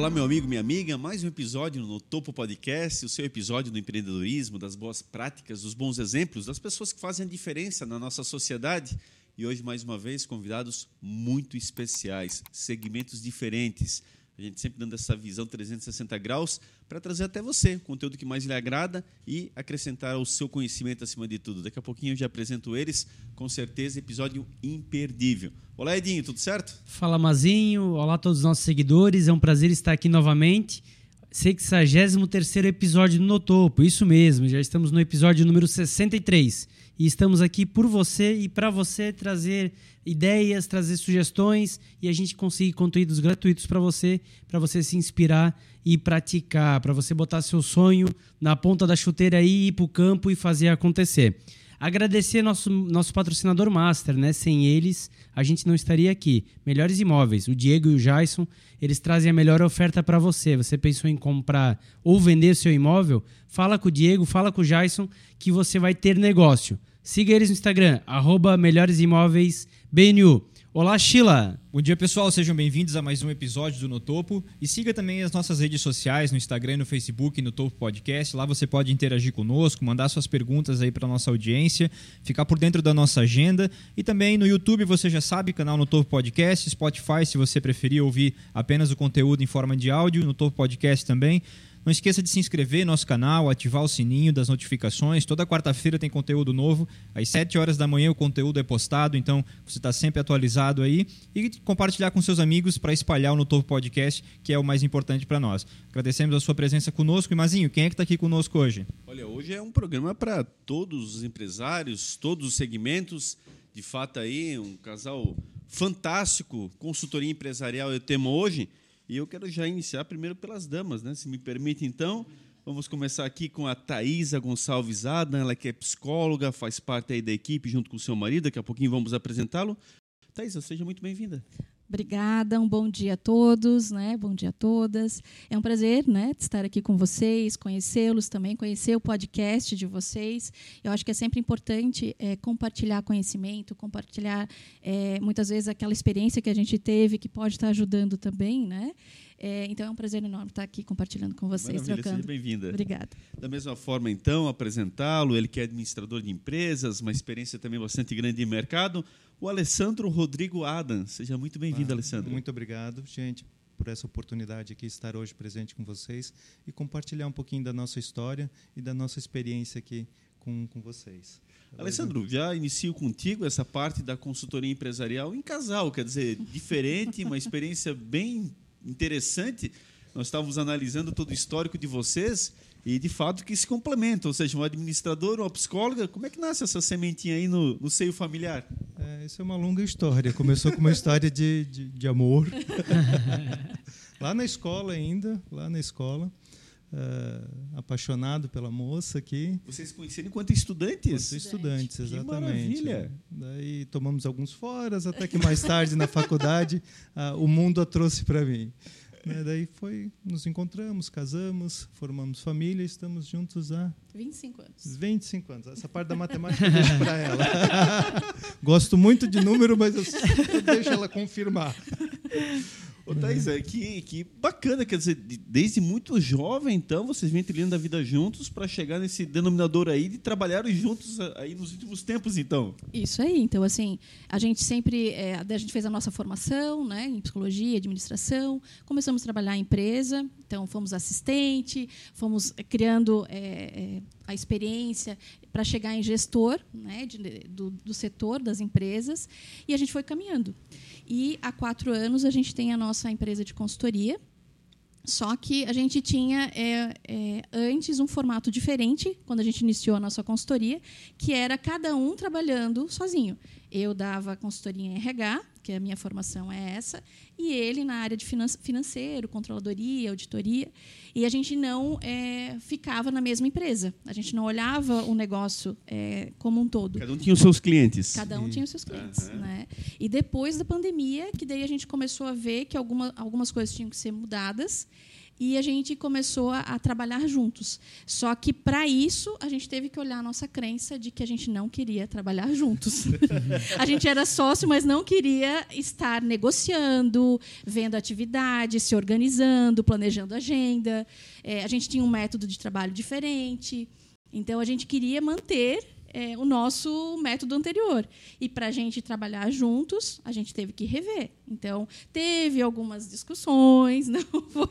Olá, meu amigo, minha amiga. Mais um episódio no Topo Podcast, o seu episódio do empreendedorismo, das boas práticas, dos bons exemplos, das pessoas que fazem a diferença na nossa sociedade. E hoje, mais uma vez, convidados muito especiais, segmentos diferentes. A gente sempre dando essa visão 360 graus para trazer até você o conteúdo que mais lhe agrada e acrescentar o seu conhecimento acima de tudo. Daqui a pouquinho eu já apresento eles, com certeza, episódio imperdível. Olá, Edinho, tudo certo? Fala, Mazinho. Olá a todos os nossos seguidores. É um prazer estar aqui novamente. 63 episódio no Topo, isso mesmo, já estamos no episódio número 63 e estamos aqui por você e para você trazer ideias, trazer sugestões e a gente conseguir conteúdos gratuitos para você, para você se inspirar e praticar, para você botar seu sonho na ponta da chuteira e ir para o campo e fazer acontecer. Agradecer nosso, nosso patrocinador master, né? Sem eles, a gente não estaria aqui. Melhores Imóveis, o Diego e o Jason, eles trazem a melhor oferta para você. Você pensou em comprar ou vender seu imóvel? Fala com o Diego, fala com o Jason, que você vai ter negócio. Siga eles no Instagram, arroba Melhores Imóveis BNU. Olá, Sheila! Bom dia, pessoal. Sejam bem-vindos a mais um episódio do No Topo. E siga também as nossas redes sociais, no Instagram, no Facebook, no Topo Podcast. Lá você pode interagir conosco, mandar suas perguntas aí para nossa audiência, ficar por dentro da nossa agenda. E também no YouTube, você já sabe, canal No Topo Podcast, Spotify, se você preferir ouvir apenas o conteúdo em forma de áudio, no Topo Podcast também. Não esqueça de se inscrever no nosso canal, ativar o sininho das notificações. Toda quarta-feira tem conteúdo novo. Às 7 horas da manhã o conteúdo é postado, então você está sempre atualizado aí. E compartilhar com seus amigos para espalhar o No Topo Podcast, que é o mais importante para nós. Agradecemos a sua presença conosco. E Mazinho, quem é que está aqui conosco hoje? Olha, hoje é um programa para todos os empresários, todos os segmentos. De fato aí, um casal fantástico, consultoria empresarial é o tema hoje. E eu quero já iniciar primeiro pelas damas, né? Se me permite, então. Vamos começar aqui com a Thaisa Gonçalves Adam, ela que é psicóloga, faz parte aí da equipe junto com o seu marido, daqui a pouquinho vamos apresentá-lo. Thaisa, seja muito bem-vinda. Obrigada, um bom dia a todos, né? Bom dia a todas. É um prazer, né, estar aqui com vocês, conhecê-los também, conhecer o podcast de vocês. Eu acho que é sempre importante é, compartilhar conhecimento, compartilhar é, muitas vezes aquela experiência que a gente teve que pode estar ajudando também, né? É, então é um prazer enorme estar aqui compartilhando com vocês, Maravilha, trocando. Seja bem-vinda. Obrigada. Da mesma forma, então, apresentá-lo, ele que é administrador de empresas, uma experiência também bastante grande de mercado, o Alessandro Rodrigo Adam. Seja muito bem-vindo, ah, Alessandro. Muito obrigado, gente, por essa oportunidade aqui estar hoje presente com vocês e compartilhar um pouquinho da nossa história e da nossa experiência aqui com, com vocês. Alessandro, já inicio contigo essa parte da consultoria empresarial em casal, quer dizer, diferente, uma experiência bem interessante. Nós estávamos analisando todo o histórico de vocês e de fato que se complementam, ou seja, um administrador, uma psicóloga, como é que nasce essa sementinha aí no, no seio familiar? É, isso é uma longa história. Começou com uma história de, de, de amor. lá na escola ainda, lá na escola. Uh, apaixonado pela moça aqui. Vocês conheceram enquanto estudantes? Enquanto estudantes, exatamente. Que maravilha! Daí tomamos alguns foras, até que mais tarde na faculdade uh, o mundo a trouxe para mim. Né? Daí foi, nos encontramos, casamos, formamos família e estamos juntos há 25 anos. 25 anos. Essa parte da matemática eu deixo para ela. Gosto muito de número, mas eu, eu deixo ela confirmar. Ô, Thaís, é, que, que bacana, quer dizer, desde muito jovem, então, vocês vêm trilhando a vida juntos para chegar nesse denominador aí de trabalharem juntos aí nos últimos tempos, então. Isso aí, então, assim, a gente sempre, é, a gente fez a nossa formação, né, em psicologia, administração, começamos a trabalhar em empresa, então fomos assistente, fomos criando é, é, a experiência para chegar em gestor, né, de, do, do setor das empresas, e a gente foi caminhando. E há quatro anos a gente tem a nossa empresa de consultoria. Só que a gente tinha é, é, antes um formato diferente quando a gente iniciou a nossa consultoria, que era cada um trabalhando sozinho. Eu dava consultoria em RH, que a minha formação é essa, e ele na área de financeiro, controladoria, auditoria. E a gente não é, ficava na mesma empresa. A gente não olhava o negócio é, como um todo. Cada um tinha os seus clientes. Cada um tinha os seus clientes. Uhum. Né? E depois da pandemia, que daí a gente começou a ver que alguma, algumas coisas tinham que ser mudadas e a gente começou a, a trabalhar juntos. Só que, para isso, a gente teve que olhar a nossa crença de que a gente não queria trabalhar juntos. a gente era sócio, mas não queria estar negociando, vendo atividades, se organizando, planejando agenda. É, a gente tinha um método de trabalho diferente. Então, a gente queria manter é, o nosso método anterior. E para a gente trabalhar juntos, a gente teve que rever. Então, teve algumas discussões, não foi,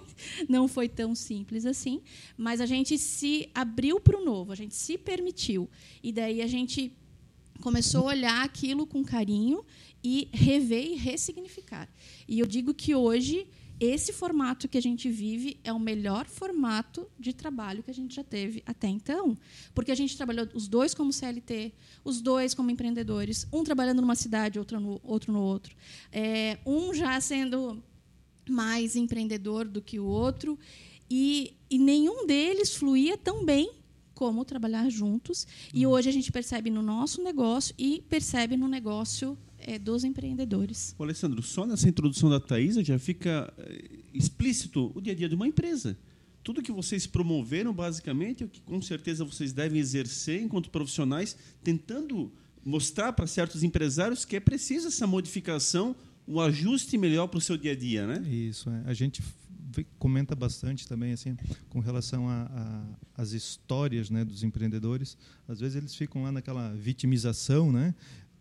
não foi tão simples assim, mas a gente se abriu para o novo, a gente se permitiu. E daí a gente começou a olhar aquilo com carinho e rever e ressignificar. E eu digo que hoje esse formato que a gente vive é o melhor formato de trabalho que a gente já teve até então. Porque a gente trabalhou os dois como CLT, os dois como empreendedores, um trabalhando numa cidade, outro no outro. No outro. É, um já sendo mais empreendedor do que o outro. E, e nenhum deles fluía tão bem como trabalhar juntos. E uhum. hoje a gente percebe no nosso negócio e percebe no negócio é, dos empreendedores. Ô, Alessandro, só nessa introdução da Thaisa já fica eh, explícito o dia a dia de uma empresa. Tudo que vocês promoveram, basicamente, é o que com certeza vocês devem exercer enquanto profissionais, tentando mostrar para certos empresários que é preciso essa modificação, um ajuste melhor para o seu dia a dia, né? Isso, é. a gente comenta bastante também assim com relação às histórias né, dos empreendedores. Às vezes eles ficam lá naquela vitimização, né?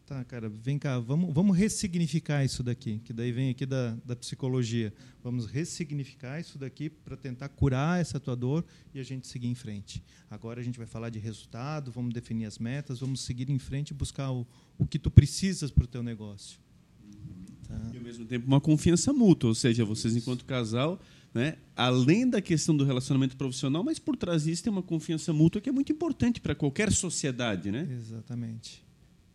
Tá, cara, vem cá, vamos, vamos ressignificar isso daqui, que daí vem aqui da, da psicologia. Vamos ressignificar isso daqui para tentar curar essa tua dor e a gente seguir em frente. Agora a gente vai falar de resultado, vamos definir as metas, vamos seguir em frente e buscar o, o que tu precisas para o teu negócio. Tá? E ao mesmo tempo uma confiança mútua, ou seja, vocês enquanto casal, né, além da questão do relacionamento profissional, mas por trás disso tem uma confiança mútua que é muito importante para qualquer sociedade, né? Exatamente.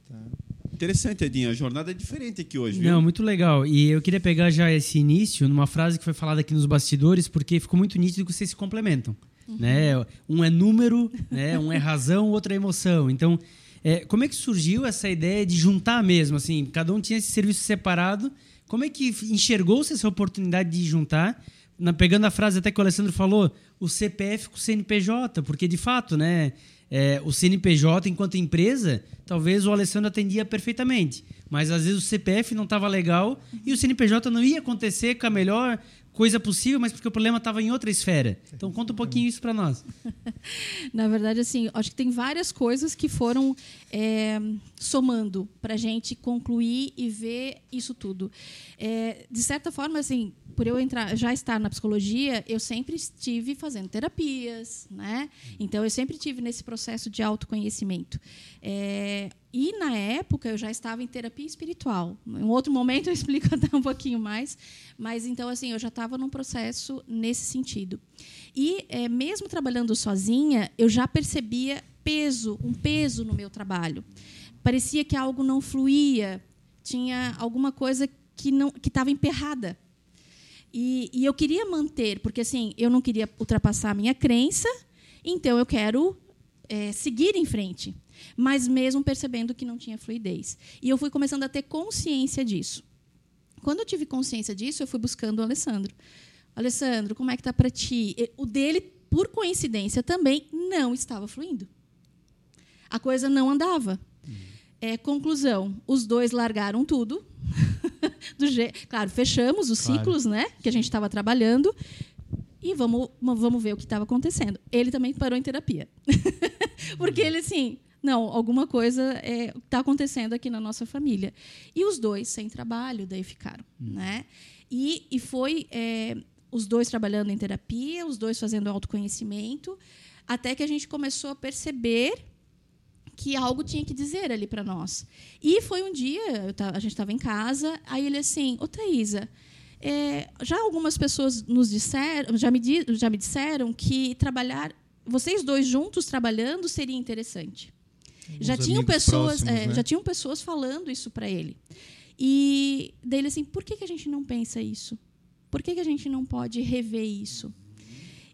Tá. Interessante, Edinho. A jornada é diferente aqui hoje, viu? Não, muito legal. E eu queria pegar já esse início numa frase que foi falada aqui nos bastidores, porque ficou muito nítido que vocês se complementam. Uhum. Né? Um é número, né? um é razão, o outro é emoção. Então, é, como é que surgiu essa ideia de juntar mesmo? Assim, cada um tinha esse serviço separado. Como é que enxergou-se essa oportunidade de juntar? Na, pegando a frase até que o Alessandro falou, o CPF com o CNPJ, porque de fato, né? É, o CNPJ enquanto empresa, talvez o Alessandro atendia perfeitamente. Mas às vezes o CPF não estava legal e o CNPJ não ia acontecer com a melhor coisa possível, mas porque o problema estava em outra esfera. Então conta um pouquinho isso para nós. Na verdade, assim, acho que tem várias coisas que foram é, somando para a gente concluir e ver isso tudo. É, de certa forma, assim, por eu entrar, já estar na psicologia, eu sempre estive fazendo terapias, né? Então eu sempre tive nesse processo de autoconhecimento. É, e na época eu já estava em terapia espiritual. Em outro momento eu explico até um pouquinho mais, mas então assim eu já estava num processo nesse sentido. E é, mesmo trabalhando sozinha, eu já percebia peso, um peso no meu trabalho. Parecia que algo não fluía, tinha alguma coisa que não que estava emperrada. E, e, eu queria manter, porque assim, eu não queria ultrapassar a minha crença, então eu quero é, seguir em frente, mas mesmo percebendo que não tinha fluidez. E eu fui começando a ter consciência disso. Quando eu tive consciência disso, eu fui buscando o Alessandro. Alessandro, como é que está para ti? O dele, por coincidência, também não estava fluindo. A coisa não andava. É, conclusão: os dois largaram tudo, do Claro, fechamos os claro. ciclos né, que a gente estava trabalhando e vamos, vamos ver o que estava acontecendo. Ele também parou em terapia. Porque ele, assim, não, alguma coisa está é, tá acontecendo aqui na nossa família. E os dois sem trabalho, daí ficaram. Hum. Né? E, e foi é, os dois trabalhando em terapia, os dois fazendo autoconhecimento, até que a gente começou a perceber que algo tinha que dizer ali para nós. E foi um dia, a gente estava em casa, aí ele assim, ô Thaisa, é, já algumas pessoas nos disseram, já me, já me disseram que trabalhar, vocês dois juntos trabalhando seria interessante. Já tinham pessoas, próximos, é, né? já tinham pessoas falando isso para ele. E dele assim, por que, que a gente não pensa isso? Por que, que a gente não pode rever isso?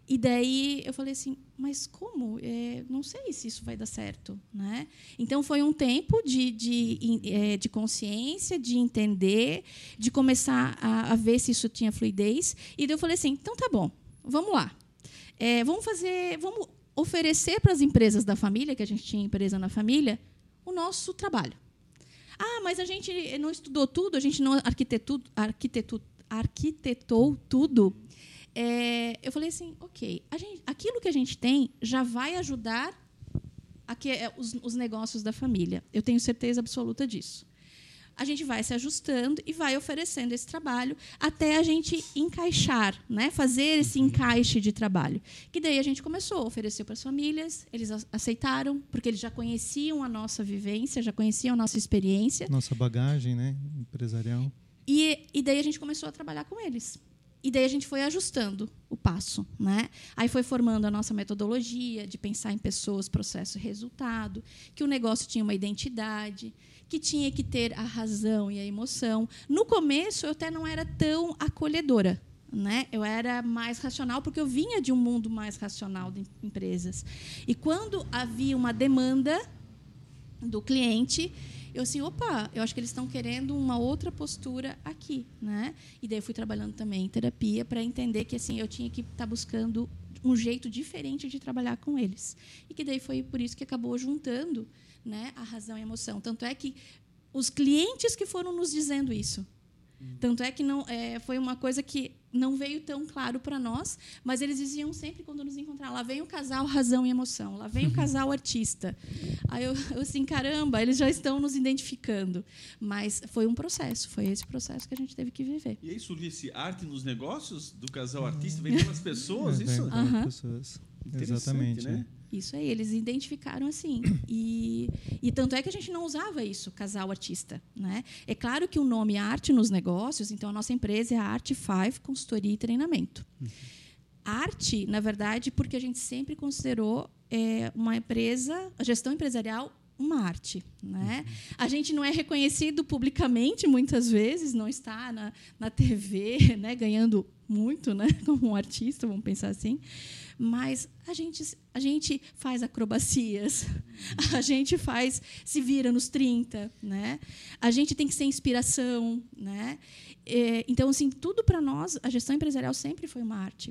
E daí eu falei assim, mas como? É, não sei se isso vai dar certo. Né? Então foi um tempo de, de, é, de consciência, de entender, de começar a, a, ver se isso tinha fluidez. E daí eu falei assim, então tá bom, vamos lá. É, vamos fazer, vamos oferecer para as empresas da família, que a gente tinha empresa na família, o nosso trabalho. Ah, mas a gente não estudou tudo, a gente não arquitetou, arquitetou, arquitetou tudo. É, eu falei assim, ok, gente, aquilo que a gente tem já vai ajudar aqui, é, os, os negócios da família. Eu tenho certeza absoluta disso a gente vai se ajustando e vai oferecendo esse trabalho até a gente encaixar, né? fazer esse uhum. encaixe de trabalho. Que daí a gente começou a oferecer para as famílias, eles aceitaram, porque eles já conheciam a nossa vivência, já conheciam a nossa experiência. Nossa bagagem né? empresarial. E, e daí a gente começou a trabalhar com eles. E daí a gente foi ajustando o passo, né? Aí foi formando a nossa metodologia de pensar em pessoas, processo e resultado, que o negócio tinha uma identidade, que tinha que ter a razão e a emoção. No começo eu até não era tão acolhedora, né? Eu era mais racional porque eu vinha de um mundo mais racional de empresas. E quando havia uma demanda do cliente, eu assim, opa, eu acho que eles estão querendo uma outra postura aqui, né? E daí eu fui trabalhando também em terapia para entender que assim eu tinha que estar tá buscando um jeito diferente de trabalhar com eles. E que daí foi por isso que acabou juntando, né, a razão e a emoção. Tanto é que os clientes que foram nos dizendo isso. Tanto é que não é, foi uma coisa que não veio tão claro para nós, mas eles diziam sempre quando nos encontravam: lá vem o casal razão e emoção, lá vem o casal artista. Aí eu, eu assim, caramba, eles já estão nos identificando. Mas foi um processo, foi esse processo que a gente teve que viver. E aí surgiu esse arte nos negócios do casal artista, vem pelas pessoas, é, isso? Vem pelas pessoas. Exatamente. Né? Isso aí, eles identificaram assim. E, e tanto é que a gente não usava isso, casal artista. Né? É claro que o nome Arte nos Negócios, então a nossa empresa é a Arte Five Consultoria e Treinamento. Arte, na verdade, porque a gente sempre considerou é, uma empresa, a gestão empresarial, uma arte. Né? A gente não é reconhecido publicamente, muitas vezes, não está na, na TV né, ganhando muito né, como um artista, vamos pensar assim mas a gente, a gente faz acrobacias, a gente faz se vira nos 30, né? A gente tem que ser inspiração, né? É, então, assim, tudo para nós, a gestão empresarial sempre foi uma arte.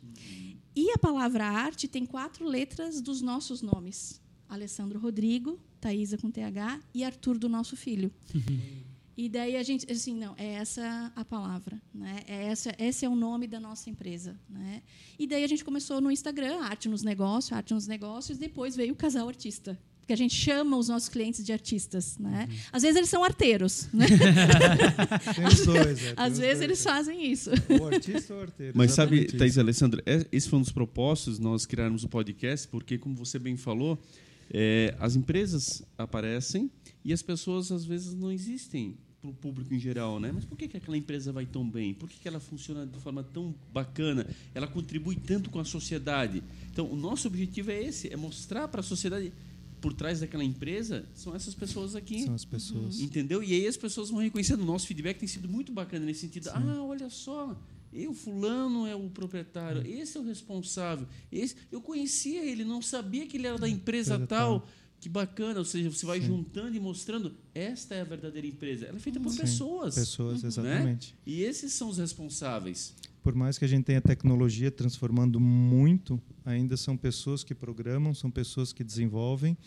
E a palavra arte tem quatro letras dos nossos nomes: Alessandro Rodrigo, Thaisa com TH e Arthur do nosso filho. E daí a gente, assim, não, é essa a palavra, né? É essa, esse é o nome da nossa empresa, né? E daí a gente começou no Instagram, arte nos negócios, arte nos negócios, depois veio o casal artista, que a gente chama os nossos clientes de artistas, né? Uhum. Às vezes eles são arteiros, né? tem os dois, é, Às vezes dois, eles é. fazem isso. O artista ou o arteiro. Mas sabe, Thais Alessandra, é, esse foi um dos propósitos nós criarmos o podcast, porque como você bem falou, é, as empresas aparecem e as pessoas às vezes não existem para o público em geral, né? Mas por que, que aquela empresa vai tão bem? Por que, que ela funciona de forma tão bacana? Ela contribui tanto com a sociedade. Então, o nosso objetivo é esse, é mostrar para a sociedade por trás daquela empresa são essas pessoas aqui. São as pessoas. Entendeu? E aí as pessoas vão reconhecendo. O nosso feedback tem sido muito bacana nesse sentido. Sim. Ah, olha só, eu, fulano é o proprietário, esse é o responsável. Esse, eu conhecia ele, não sabia que ele era da empresa, empresa tal. tal que bacana, ou seja, você vai Sim. juntando e mostrando esta é a verdadeira empresa. Ela é feita por Sim, pessoas. Pessoas, uhum. exatamente. Né? E esses são os responsáveis. Por mais que a gente tenha tecnologia transformando muito, ainda são pessoas que programam, são pessoas que desenvolvem.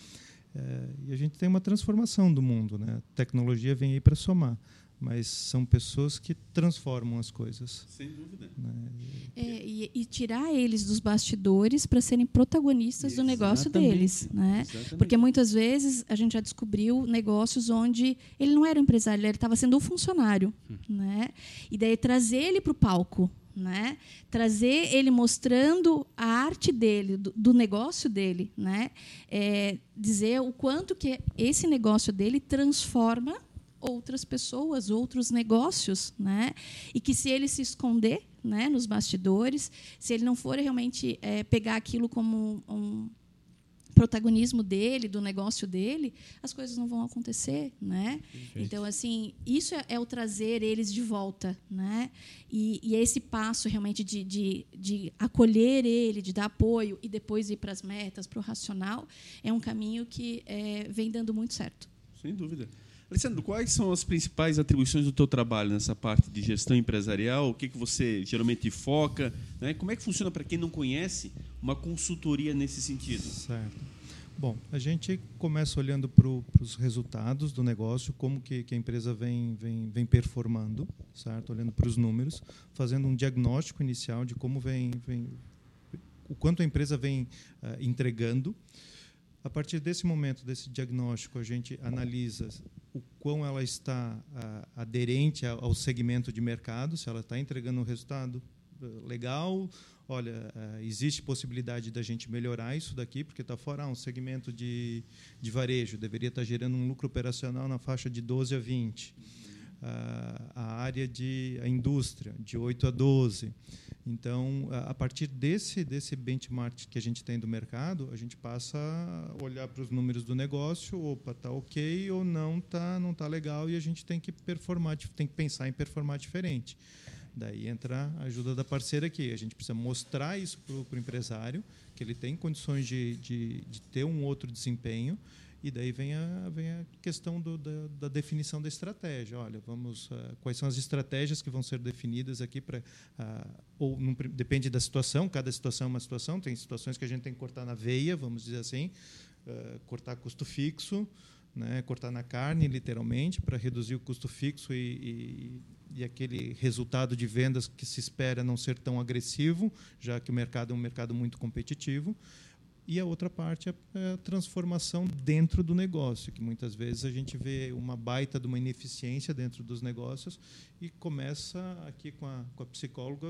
É, e a gente tem uma transformação do mundo. Né? A tecnologia vem aí para somar mas são pessoas que transformam as coisas. Sem dúvida. Né? É, e, e, tirar eles dos bastidores para serem protagonistas Exatamente. do negócio deles. Né? Porque muitas vezes a gente já descobriu negócios onde ele não era um empresário, ele estava sendo um funcionário. Hum. Né? E daí trazer ele para o palco. Né? trazer ele mostrando a arte dele, do, do negócio dele, né? É, dizer o quanto que esse negócio dele transforma outras pessoas, outros negócios, né? E que se ele se esconder, né, nos bastidores, se ele não for realmente é, pegar aquilo como um protagonismo dele, do negócio dele, as coisas não vão acontecer, né? Então, assim, isso é, é, o trazer eles de volta, né? E, e é esse passo realmente de, de, de, acolher ele, de dar apoio e depois ir para as metas, para o racional, é um caminho que é, vem dando muito certo. Sem dúvida. Alessandro, quais são as principais atribuições do teu trabalho nessa parte de gestão empresarial? O que, que você geralmente foca? Né? Como é que funciona, para quem não conhece, uma consultoria nesse sentido? Certo. Bom, a gente começa olhando para os resultados do negócio, como que, que, a empresa vem, vem, vem performando, certo? Olhando para os números, fazendo um diagnóstico inicial de como vem, vem o quanto a empresa vem uh, entregando. A partir desse momento, desse diagnóstico, a gente analisa o quão ela está uh, aderente ao segmento de mercado, se ela está entregando um resultado uh, legal, olha, existe possibilidade da gente melhorar isso daqui, porque está fora ah, um segmento de, de varejo, deveria estar tá gerando um lucro operacional na faixa de 12 a 20. a área de a indústria, de 8 a 12. Então, a partir desse, desse benchmark que a gente tem do mercado, a gente passa a olhar para os números do negócio, opa, está ok ou não está não tá legal e a gente tem que performar, tem que pensar em performar diferente. Daí entra a ajuda da parceira aqui. A gente precisa mostrar isso para o empresário, que ele tem condições de, de, de ter um outro desempenho e daí vem a, vem a questão do, da, da, definição da estratégia. Olha, vamos, uh, quais são as estratégias que vão ser definidas aqui para uh, ou não, depende da situação. Cada situação é uma situação. Tem situações que a gente tem que cortar na veia, vamos dizer assim, uh, cortar custo fixo, né, cortar na carne, literalmente, para reduzir o custo fixo e, e, e, aquele resultado de vendas que se espera não ser tão agressivo, já que o mercado é um mercado muito competitivo. E a outra parte é a transformação dentro do negócio, que muitas vezes a gente vê uma baita de uma ineficiência dentro dos negócios e começa aqui com a, com a psicóloga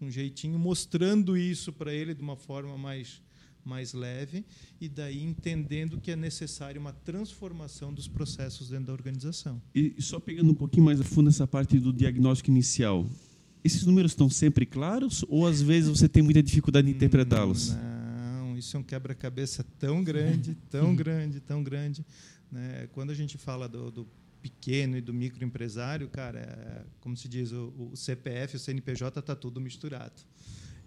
um jeitinho mostrando isso para ele de uma forma mais mais leve e daí entendendo que é necessário uma transformação dos processos dentro da organização. E só pegando um pouquinho mais a fundo essa parte do diagnóstico inicial, esses números estão sempre claros ou às vezes você tem muita dificuldade em interpretá-los? Isso é um quebra-cabeça tão grande, tão grande, tão grande. Né? Quando a gente fala do, do pequeno e do microempresário, cara, é, como se diz, o, o CPF, o CNPJ está tudo misturado.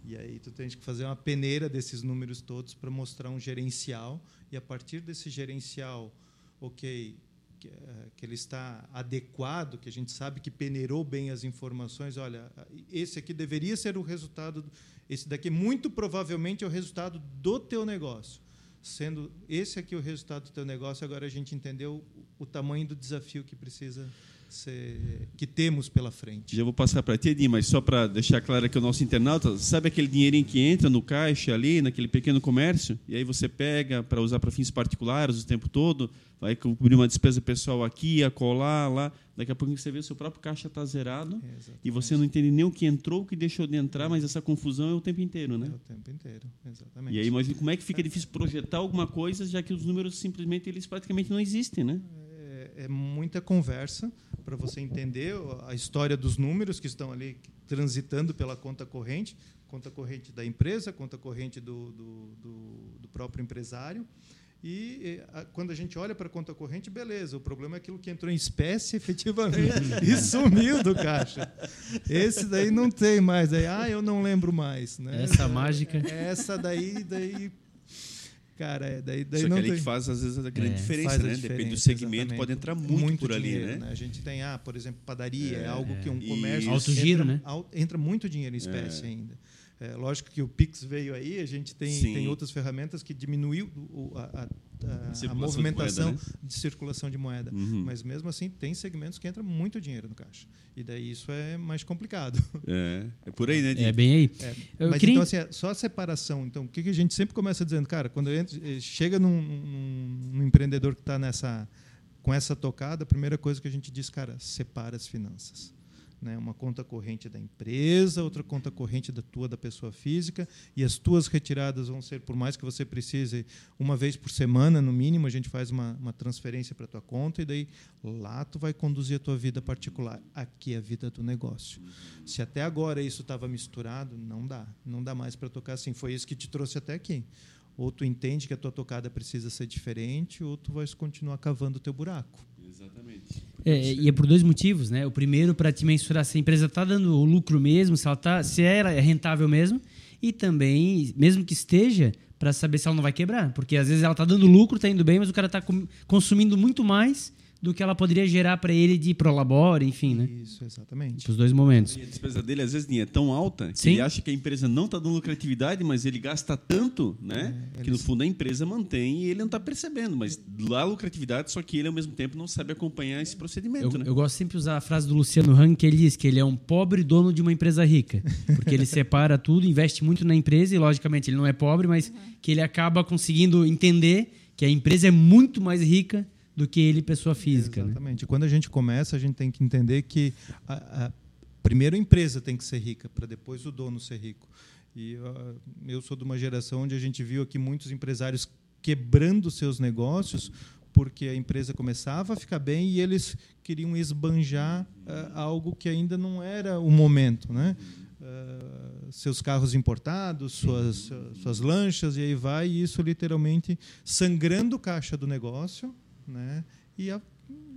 E aí tu tens que fazer uma peneira desses números todos para mostrar um gerencial e a partir desse gerencial, ok, que, é, que, ele está adequado, que a gente sabe que peneirou bem as informações. Olha, esse aqui deveria ser o resultado esse daqui muito provavelmente é o resultado do teu negócio. Sendo esse aqui o resultado do teu negócio, agora a gente entendeu o tamanho do desafio que precisa ser, que temos pela frente. Já vou passar para ti, Edi, mas só para deixar claro que o nosso internauta, sabe aquele dinheirinho que entra no caixa ali, naquele pequeno comércio, e aí você pega para usar para fins particulares o tempo todo, vai cobrir uma despesa pessoal aqui, acolá, lá, daqui a pouco você vê o seu próprio caixa está zerado e você não entende nem o que entrou, o que deixou de entrar, mas essa confusão é o tempo inteiro, né? É o tempo inteiro, exatamente. E aí imagina como é que fica difícil projetar alguma coisa, já que os números simplesmente eles praticamente não existem, né? É, é muita conversa para você entender a história dos números que estão ali transitando pela conta corrente, conta corrente da empresa, conta corrente do, do, do, do próprio empresário. E quando a gente olha para a conta corrente, beleza, o problema é aquilo que entrou em espécie efetivamente e sumiu do caixa. Esse daí não tem mais. Aí, ah, eu não lembro mais. Né? Essa é, mágica. Essa daí, daí Cara, é, daí, daí Só não que ali tem... que faz, às vezes, a grande é. diferença, né? Diferença, Depende do segmento, exatamente. pode entrar muito, muito por ali, dinheiro, né? né? A gente tem, ah, por exemplo, padaria, é, é algo que um comércio... Alto giro, entra, né? Entra muito dinheiro em espécie é. ainda. É, lógico que o Pix veio aí, a gente tem, tem outras ferramentas que diminuiu a, a, a, a movimentação de, moeda, né? de, circulação de moeda. Uhum. Mas mesmo assim, tem segmentos que entra muito dinheiro no caixa. E daí isso é mais complicado. É, é por aí, né? É bem aí. É. Mas queria... então, assim, só a separação. Então, o que, a gente sempre começa dizendo? Cara, quando entro, eh, chega num, num, num empreendedor que está nessa com essa tocada, a primeira coisa que a gente diz, cara, separa as finanças né, uma conta corrente da empresa, outra conta corrente da tua da pessoa física, e as tuas retiradas vão ser, por mais que você precise, uma vez por semana, no mínimo, a gente faz uma, uma transferência para a tua conta, e daí lá tu vai conduzir a tua vida particular. Aqui é a vida do negócio. Se até agora isso estava misturado, não dá. Não dá mais para tocar assim. Foi isso que te trouxe até aqui ou tu entende que a tua tocada precisa ser diferente, ou tu vais continuar cavando o teu buraco. Exatamente. É, e é por dois motivos, né? O primeiro, para te mensurar se a empresa está dando o lucro mesmo, se ela tá, se ela é rentável mesmo, e também, mesmo que esteja, para saber se ela não vai quebrar. Porque às vezes ela está dando lucro, está indo bem, mas o cara está consumindo muito mais do que ela poderia gerar para ele de prolabore, enfim, né? Isso, exatamente. Os dois momentos. E a despesa dele, às vezes, nem é tão alta que Sim. ele acha que a empresa não está dando lucratividade, mas ele gasta tanto, né? É, que no fundo a empresa mantém e ele não está percebendo. Mas lá a lucratividade, só que ele ao mesmo tempo não sabe acompanhar esse procedimento, Eu, né? eu gosto sempre de usar a frase do Luciano Hang, que ele diz que ele é um pobre dono de uma empresa rica. Porque ele separa tudo, investe muito na empresa e, logicamente, ele não é pobre, mas que ele acaba conseguindo entender que a empresa é muito mais rica do que ele, pessoa física. Né? Exatamente. Quando a gente começa, a gente tem que entender que a, a- primeiro a empresa tem que ser rica, para depois o dono ser rico. E ah, eu sou de uma geração onde a gente viu aqui muitos empresários quebrando seus negócios porque a empresa começava a ficar bem e eles queriam esbanjar ah, algo que ainda não era o momento, né? Ah, seus carros importados, suas, suas lanchas e aí vai e isso literalmente sangrando o caixa do negócio, né? E, a-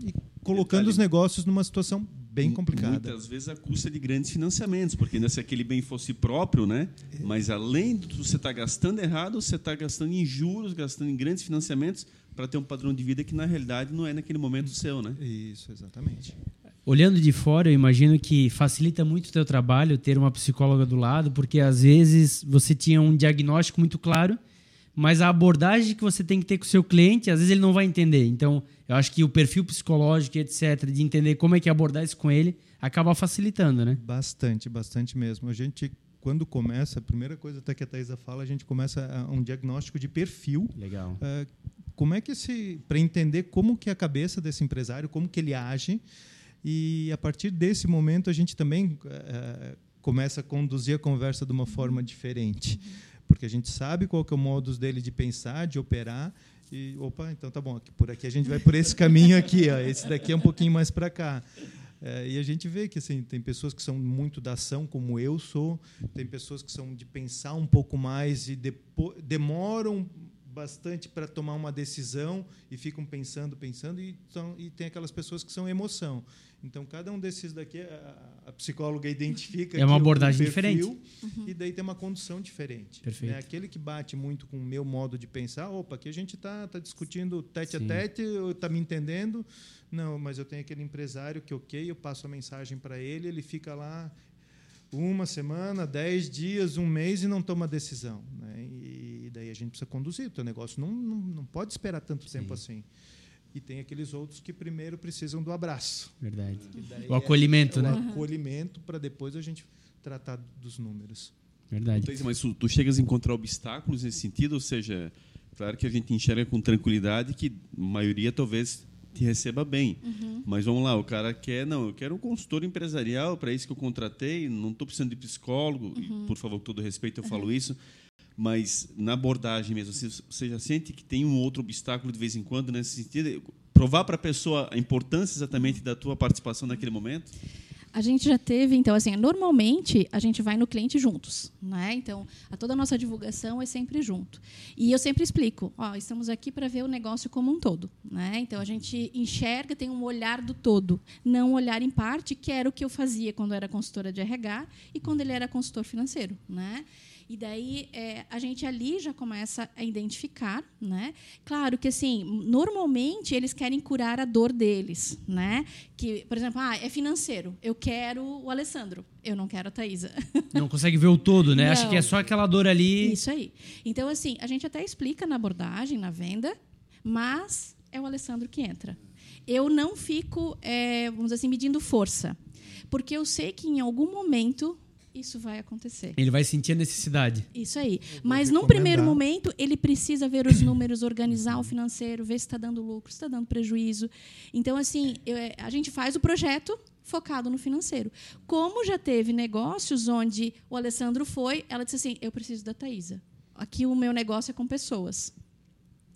e colocando Detalhe. os negócios numa situação bem complicada. Muitas vezes a custa de grandes financiamentos, porque ainda se aquele bem fosse próprio, né? Mas além de você estar gastando errado, você está gastando em juros, gastando em grandes financiamentos para ter um padrão de vida que na realidade não é naquele momento seu, né? Isso, exatamente. Olhando de fora, eu imagino que facilita muito o teu trabalho ter uma psicóloga do lado, porque às vezes você tinha um diagnóstico muito claro, mas a abordagem que você tem que ter com o seu cliente, às vezes ele não vai entender. Então, eu acho que o perfil psicológico, etc., de entender como é que abordar isso com ele, acaba facilitando, né? Bastante, bastante mesmo. A gente, quando começa, a primeira coisa até que a Thaisa fala, a gente começa a- um diagnóstico de perfil. Legal. Ah, como é que se para entender como que é a cabeça desse empresário, como que ele age e a partir desse momento a gente também eh, começa a conduzir a conversa de uma forma diferente, porque a gente sabe qual que é o modus dele de pensar, de operar e opa, então tá bom, por aqui a gente vai por esse caminho aqui, ó, esse daqui é um pouquinho mais para cá. É, e a gente vê que assim, tem pessoas que são muito da ação, como eu sou, tem pessoas que são de pensar um pouco mais e demoram bastante para tomar uma decisão e ficam pensando, pensando, e, são, e tem aquelas pessoas que são emoção. Então, cada um desses daqui, a, a psicóloga identifica. É uma abordagem perfil E daí tem uma condução diferente. Perfeito. Né? Aquele que bate muito com o meu modo de pensar, opa, aqui a gente está tá discutindo tete Sim. a tete, está me entendendo. Não, mas eu tenho aquele empresário que, ok, eu passo a mensagem para ele, ele fica lá uma semana, dez dias, um mês e não toma decisão. Né? E a gente precisa conduzir. O teu negócio não, não, não pode esperar tanto tempo assim. E tem aqueles outros que primeiro precisam do abraço. Verdade. O acolhimento, é, né? O acolhimento para depois a gente tratar dos números. Verdade. Thaís, Mas tu, tu chegas a encontrar obstáculos nesse sentido, ou seja, claro que a gente enxerga com tranquilidade que a maioria talvez te receba bem. Mas vamos lá, o cara quer, não, eu quero um consultor empresarial, para isso que eu contratei, não estou precisando de psicólogo, e, por favor, com todo respeito eu falo isso, mas na abordagem mesmo, você, já sente que tem um outro obstáculo de vez em quando nesse sentido? Provar para a pessoa a importância exatamente da tua participação naquele momento? A gente já teve, então, assim, normalmente a gente vai no cliente juntos, né? Então, a toda a nossa divulgação é sempre junto. E eu sempre explico, ó, estamos aqui para ver o negócio como um todo, né? Então, a gente enxerga, tem um olhar do todo, não um olhar em parte, que era o que eu fazia quando eu era consultora de RH e quando ele era consultor financeiro, né? E daí é, a gente ali já começa a identificar, né? Claro que assim, normalmente eles querem curar a dor deles, né? Que, por exemplo, ah, é financeiro. Eu quero o Alessandro, eu não quero a Thaisa. Não consegue ver o todo, né? Acha Não. que é só aquela dor ali. Isso aí. Então, assim, a gente até explica na abordagem, na venda, mas é o Alessandro que entra. Eu não fico, é, vamos dizer assim, medindo força, porque eu sei que em algum momento isso vai acontecer. Ele vai sentir a necessidade. Isso aí. Mas num primeiro momento, ele precisa ver os números, organizar o financeiro, ver se está dando lucro, se está dando prejuízo. Então, assim, eu- é, a gente faz o projeto focado no financeiro. Como já teve negócios onde o Alessandro foi, ela disse assim: eu preciso da Thaisa. Aqui o meu negócio é com pessoas.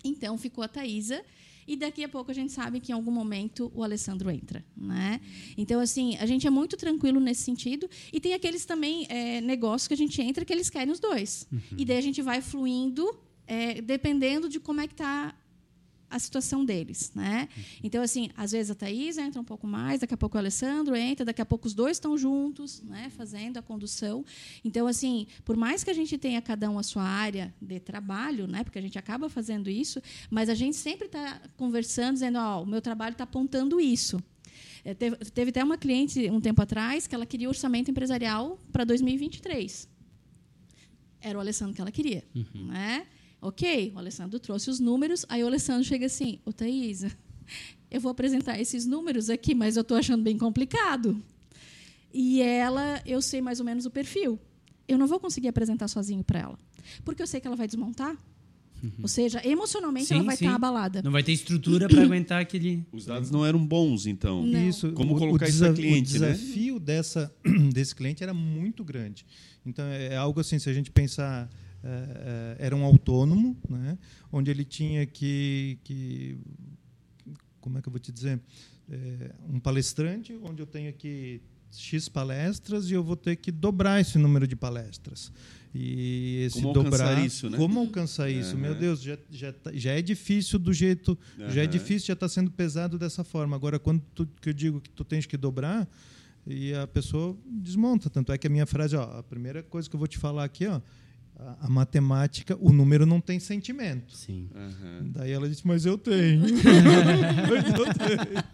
Então ficou a Thaisa. E daqui a pouco a gente sabe que em algum momento o Alessandro entra, né? Então assim a gente é muito tranquilo nesse sentido. E tem aqueles também é, negócios que a gente entra que eles querem os dois. E daí a gente vai fluindo é, dependendo de como é que está a situação deles, né? Então assim, às vezes a Thaís entra um pouco mais, daqui a pouco o Alessandro entra, daqui a pouco os dois estão juntos, né, fazendo a condução. Então assim, por mais que a gente tenha cada um a sua área de trabalho, né, porque a gente acaba fazendo isso, mas a gente sempre está conversando, dizendo, ó, oh, o meu trabalho está apontando isso. É, teve, teve até uma cliente um tempo atrás que ela queria orçamento empresarial para 2023. Era o Alessandro que ela queria, uhum. né? Ok, o Alessandro trouxe os números, aí o Alessandro chega assim, ô Thaisa, eu vou apresentar esses números aqui, mas eu estou achando bem complicado. E ela, eu sei mais ou menos o perfil. Eu não vou conseguir apresentar sozinho para ela. Porque eu sei que ela vai desmontar. Uhum. Ou seja, emocionalmente sim, ela vai estar tá abalada. Não vai ter estrutura para aguentar aquele. Os dados não eram bons, então. Não. Isso. Como o, colocar o isso a cliente? O né? desafio né? dessa, desse cliente era muito grande. Então é algo assim, se a gente pensar é, é, era um autônomo, né, onde ele tinha que, que como é que eu vou te dizer, é, um palestrante, onde eu tenho que x palestras e eu vou ter que dobrar esse número de palestras. E esse como dobrar, alcançar isso, né? Como alcançar isso? Uhum. Meu Deus, já, já, tá, já é difícil do jeito, uhum. já é difícil, já está sendo pesado dessa forma. Agora, quando tu, que eu digo que tu tens que dobrar, e a pessoa desmonta. Tanto é que a minha frase, ó, a primeira coisa que eu vou te falar aqui, ó, a, matemática, o número não tem sentimento. Sim. Uhum. Daí ela disse, mas eu tenho. mas eu tenho.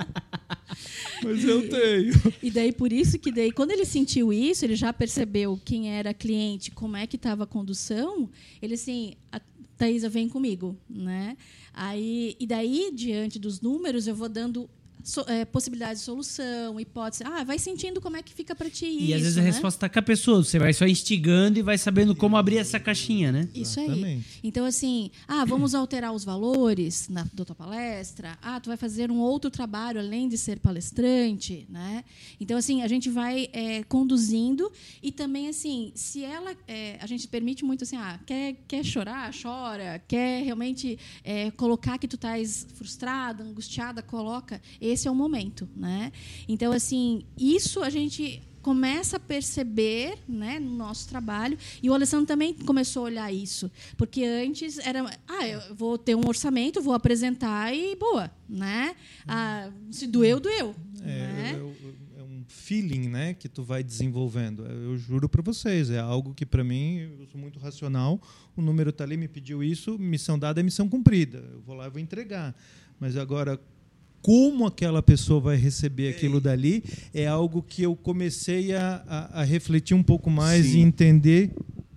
Mas eu tenho. E daí por isso que daí quando ele sentiu isso, ele já percebeu quem era cliente, como é que estava a condução, ele assim, a Thaisa vem comigo, né? Aí e daí diante dos números eu vou dando so, é, possibilidade de solução, hipótese. Ah, vai sentindo como é que fica para ti e isso. às vezes a né? resposta está com a pessoa. Você vai só instigando e vai sabendo como abrir essa caixinha, né? Isso aí. Então, assim, ah, vamos alterar os valores na, da tua palestra. Ah, tu vai fazer um outro trabalho além de ser palestrante, né? Então, assim, a gente vai é, conduzindo e também, assim, se ela... É, a gente permite muito, assim, ah, quer, quer chorar? Chora. Quer realmente é, colocar que tu estás frustrada, angustiada? Coloca esse é o momento, né? Então, assim, isso a gente começa a perceber né, no nosso trabalho. E o Alessandro também começou a olhar isso. Porque antes era, ah, eu vou ter um orçamento, vou apresentar e boa. Né? Ah, se doeu, doeu. É, né? é, é, um feeling né, que tu vai desenvolvendo. Eu juro para vocês, é algo que para mim, eu sou muito racional. O número está ali, me pediu isso, missão dada é missão cumprida. Eu vou lá e vou entregar. Mas agora, como aquela pessoa vai receber aquilo dali é algo que eu comecei a, a, a refletir um pouco mais Sim. e entender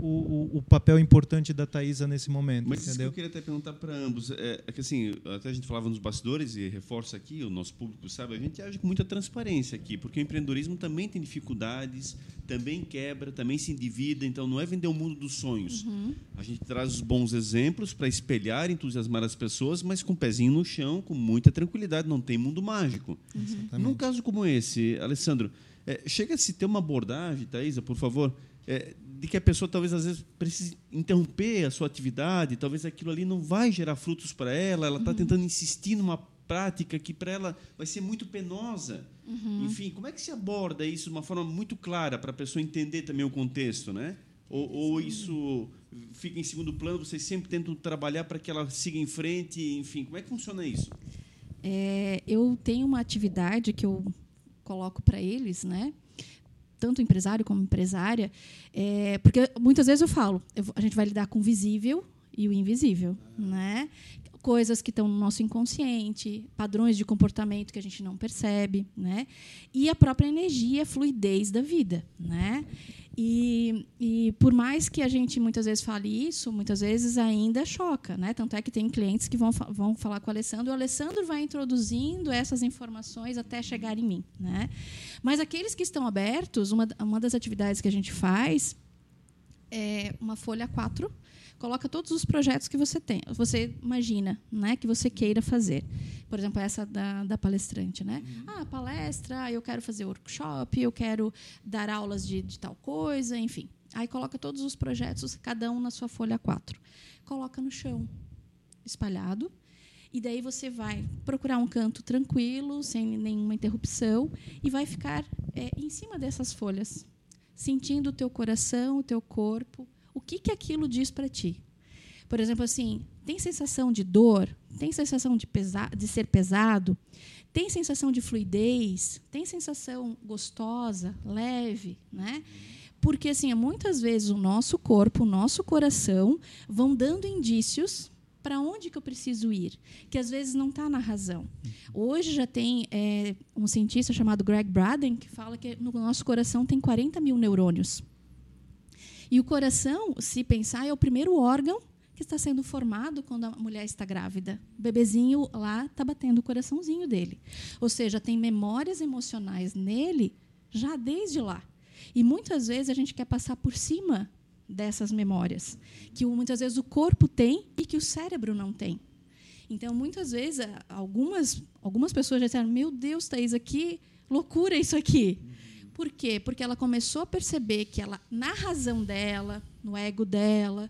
o, o, o, papel importante da Thaisa nesse momento. Mas entendeu? isso que eu queria até perguntar para ambos. É, é, que assim, até a gente falava nos bastidores e reforça aqui, o nosso público sabe, a gente age com muita transparência aqui, porque o empreendedorismo também tem dificuldades, também quebra, também se endivida, então não é vender o mundo dos sonhos. Uhum. A gente traz os bons exemplos para espelhar, entusiasmar as pessoas, mas com o pezinho no chão, com muita tranquilidade, não tem mundo mágico. Uhum. Num caso como esse, Alessandro, é, chega a se ter uma abordagem, Thaisa, por favor, é, de que a pessoa talvez às vezes precise interromper a sua atividade, talvez aquilo ali não vai gerar frutos para ela, ela está uhum. tentando insistir numa prática que para ela vai ser muito penosa. Uhum. Enfim, como é que se aborda isso de uma forma muito clara para a pessoa entender também o contexto, né? Ou, ou, isso fica em segundo plano? Vocês sempre tentam trabalhar para que ela siga em frente? Enfim, como é que funciona isso? É, eu tenho uma atividade que eu coloco para eles, né? Tanto empresário como empresária, é, porque muitas vezes eu falo, eu, a gente vai lidar com o visível e o invisível, né? Coisas que estão no nosso inconsciente, padrões de comportamento que a gente não percebe, né? E a própria energia, a fluidez da vida, né? E, e por mais que a gente muitas vezes fale isso, muitas vezes ainda choca, né? Tanto é que tem clientes que vão, vão falar com o Alessandro, o Alessandro vai introduzindo essas informações até chegar em mim, né? Mas aqueles que estão abertos, uma, uma das atividades que a gente faz é uma folha 4 coloca todos os projetos que você tem, você imagina, né, que você queira fazer. Por exemplo, essa da, da palestrante, né? Uhum. Ah, palestra, eu quero fazer workshop, eu quero dar aulas de, de tal coisa, enfim. Aí coloca todos os projetos, cada um na sua folha 4. Coloca no chão, espalhado. E daí você vai procurar um canto tranquilo, sem nenhuma interrupção, e vai ficar é, em cima dessas folhas, sentindo o teu coração, o teu corpo, o que, que aquilo diz para ti. Por exemplo, assim, tem sensação de dor, tem sensação de, pesa de ser pesado, tem sensação de fluidez, tem sensação gostosa, leve, né? Porque assim, muitas vezes o nosso corpo, o nosso coração vão dando indícios para onde que eu preciso ir, que às vezes não está na razão. Hoje já tem é, um cientista chamado Greg Braden que fala que no nosso coração tem 40 mil neurônios. E o coração, se pensar, é o primeiro órgão que está sendo formado quando a mulher está grávida. O bebezinho lá está batendo o coraçãozinho dele. Ou seja, tem memórias emocionais nele já desde lá. E muitas vezes a gente quer passar por cima dessas memórias, que muitas vezes o corpo tem e que o cérebro não tem. Então, muitas vezes, algumas, algumas pessoas já disseram: Meu Deus, Thaís, que loucura isso aqui. Por quê? Porque ela começou a perceber que ela, na razão dela, no ego dela,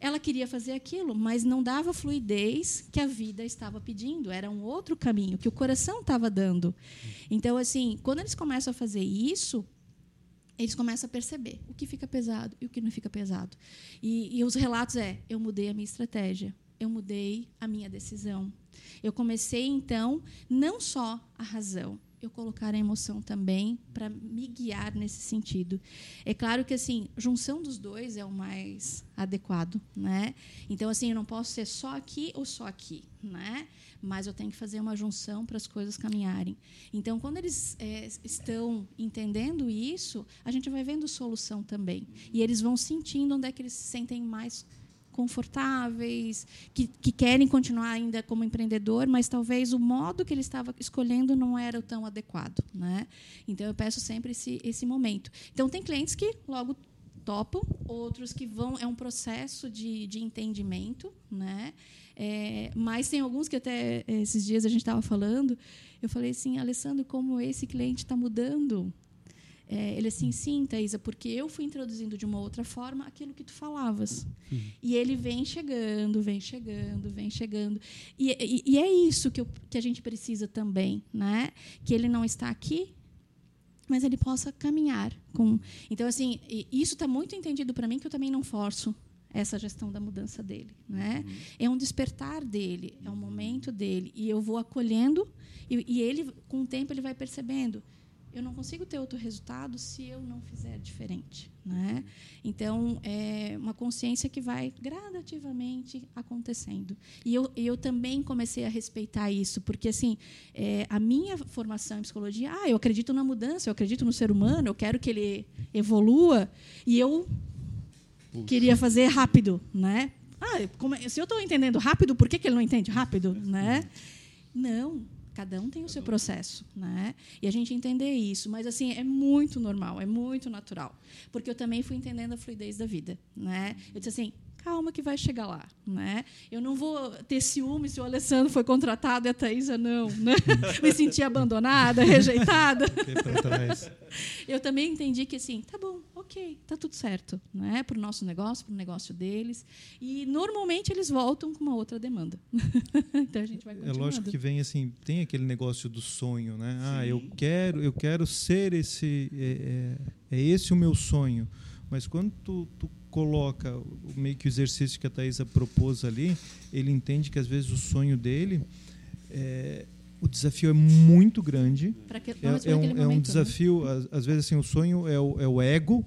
ela queria fazer aquilo, mas não dava fluidez que a vida estava pedindo. Era um outro caminho que o coração estava dando. Então, assim, quando eles começam a fazer isso, eles começam a perceber o que fica pesado e o que não fica pesado. E, e os relatos é: eu mudei a minha estratégia, eu mudei a minha decisão. Eu comecei então não só a razão, eu colocar a emoção também para me guiar nesse sentido. É claro que assim, junção dos dois é o mais adequado, né? Então assim, eu não posso ser só aqui ou só aqui, né? Mas eu tenho que fazer uma junção para as coisas caminharem. Então, quando eles é, estão entendendo isso, a gente vai vendo solução também. E eles vão sentindo onde é que eles se sentem mais confortáveis, que, que, querem continuar ainda como empreendedor, mas talvez o modo que ele estava escolhendo não era tão adequado. Né? Então, eu peço sempre esse, esse momento. Então, tem clientes que logo topam, outros que vão. É um processo de, de entendimento. Né? É, mas tem alguns que até esses dias a gente estava falando. Eu falei assim, Alessandro, como esse cliente está mudando é, ele assim, sim, Thaisa, porque eu fui introduzindo de uma outra forma aquilo que tu falavas. Uhum. E ele vem chegando, vem chegando, vem chegando. E, e, e é isso que, eu, que a gente precisa também, né? Que ele não está aqui, mas ele possa caminhar com. Então, assim, isso está muito entendido para mim que eu também não forço essa gestão da mudança dele, né? Uhum. É um despertar dele, é um momento dele e eu vou acolhendo e, e ele, com o tempo, ele vai percebendo eu não consigo ter outro resultado se eu não fizer diferente. Né? Então, é uma consciência que vai gradativamente acontecendo. E eu, eu também comecei a respeitar isso, porque assim, é, a minha formação em psicologia, ah, eu acredito na mudança, eu acredito no ser humano, eu quero que ele evolua, e eu Puxa. queria fazer rápido. Né? Ah, como, se eu estou entendendo rápido, por que, que ele não entende rápido? Né? Não, Cada um tem o seu processo, né? E a gente entender isso, mas assim é muito normal, é muito natural, porque eu também fui entendendo a fluidez da vida, né? Eu disse assim, calma que vai chegar lá, né? Eu não vou ter ciúme se o Alessandro foi contratado e a Thaisa não, né? Me sentir abandonada, rejeitada. Eu também entendi que assim, tá bom, ok, tá tudo certo, né? Para o nosso negócio, para o negócio deles. E normalmente eles voltam com uma outra demanda. então a gente vai É lógico que vem assim, tem aquele negócio do sonho, né? Sim. Ah, eu quero, eu quero ser esse, é, é, é esse o meu sonho. Mas quando tu, tu coloca meio que o exercício que a Thaisa propôs ali, ele entende que às vezes o sonho dele é, o desafio é muito grande. Que, é, é, um, é um né? desafio, né? às, às, vezes assim, o sonho é o, é o ego,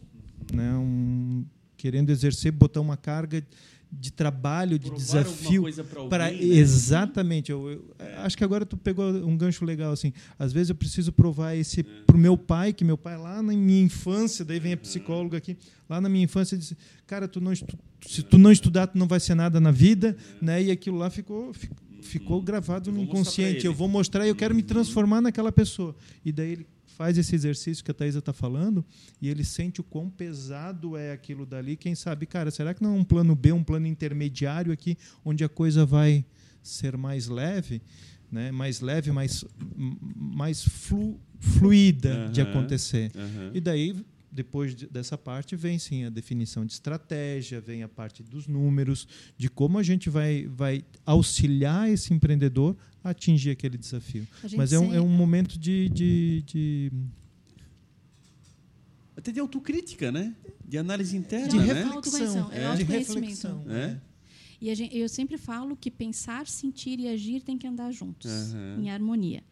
né? Um, querendo exercer, botar uma carga de trabalho, de Provar desafio para né? exatamente. Eu, eu é. acho que agora tu pegou um gancho legal assim. Às vezes eu preciso provar esse é. pro meu pai, que meu pai lá na minha infância, daí vem a psicóloga aqui, lá na minha infância disse: "Cara, tu não estu, se tu não estudar, tu não vai ser nada na vida", é. né? E aquilo lá ficou, ficou, gravado no inconsciente. Eu vou mostrar e eu quero me transformar naquela pessoa. E daí ele faz esse exercício que a Thaisa está falando e ele sente o quão pesado é aquilo dali. Quem sabe, cara, será que não é um plano B, um plano intermediário aqui, onde a coisa vai ser mais leve? Né, mais leve, mais, mais flu, fluida uhum, de acontecer. Uhum. E daí depois dessa parte vem sim a definição de estratégia, vem a parte dos números, de como a gente vai, vai auxiliar esse empreendedor atingir aquele desafio. Mas é um, é um momento de, de, de até de autocrítica, né? De análise interna, de né? reflexão, é, é. de reflexão. É. E gente, eu sempre falo que pensar, sentir e agir tem que andar juntos, Uhum. em harmonia.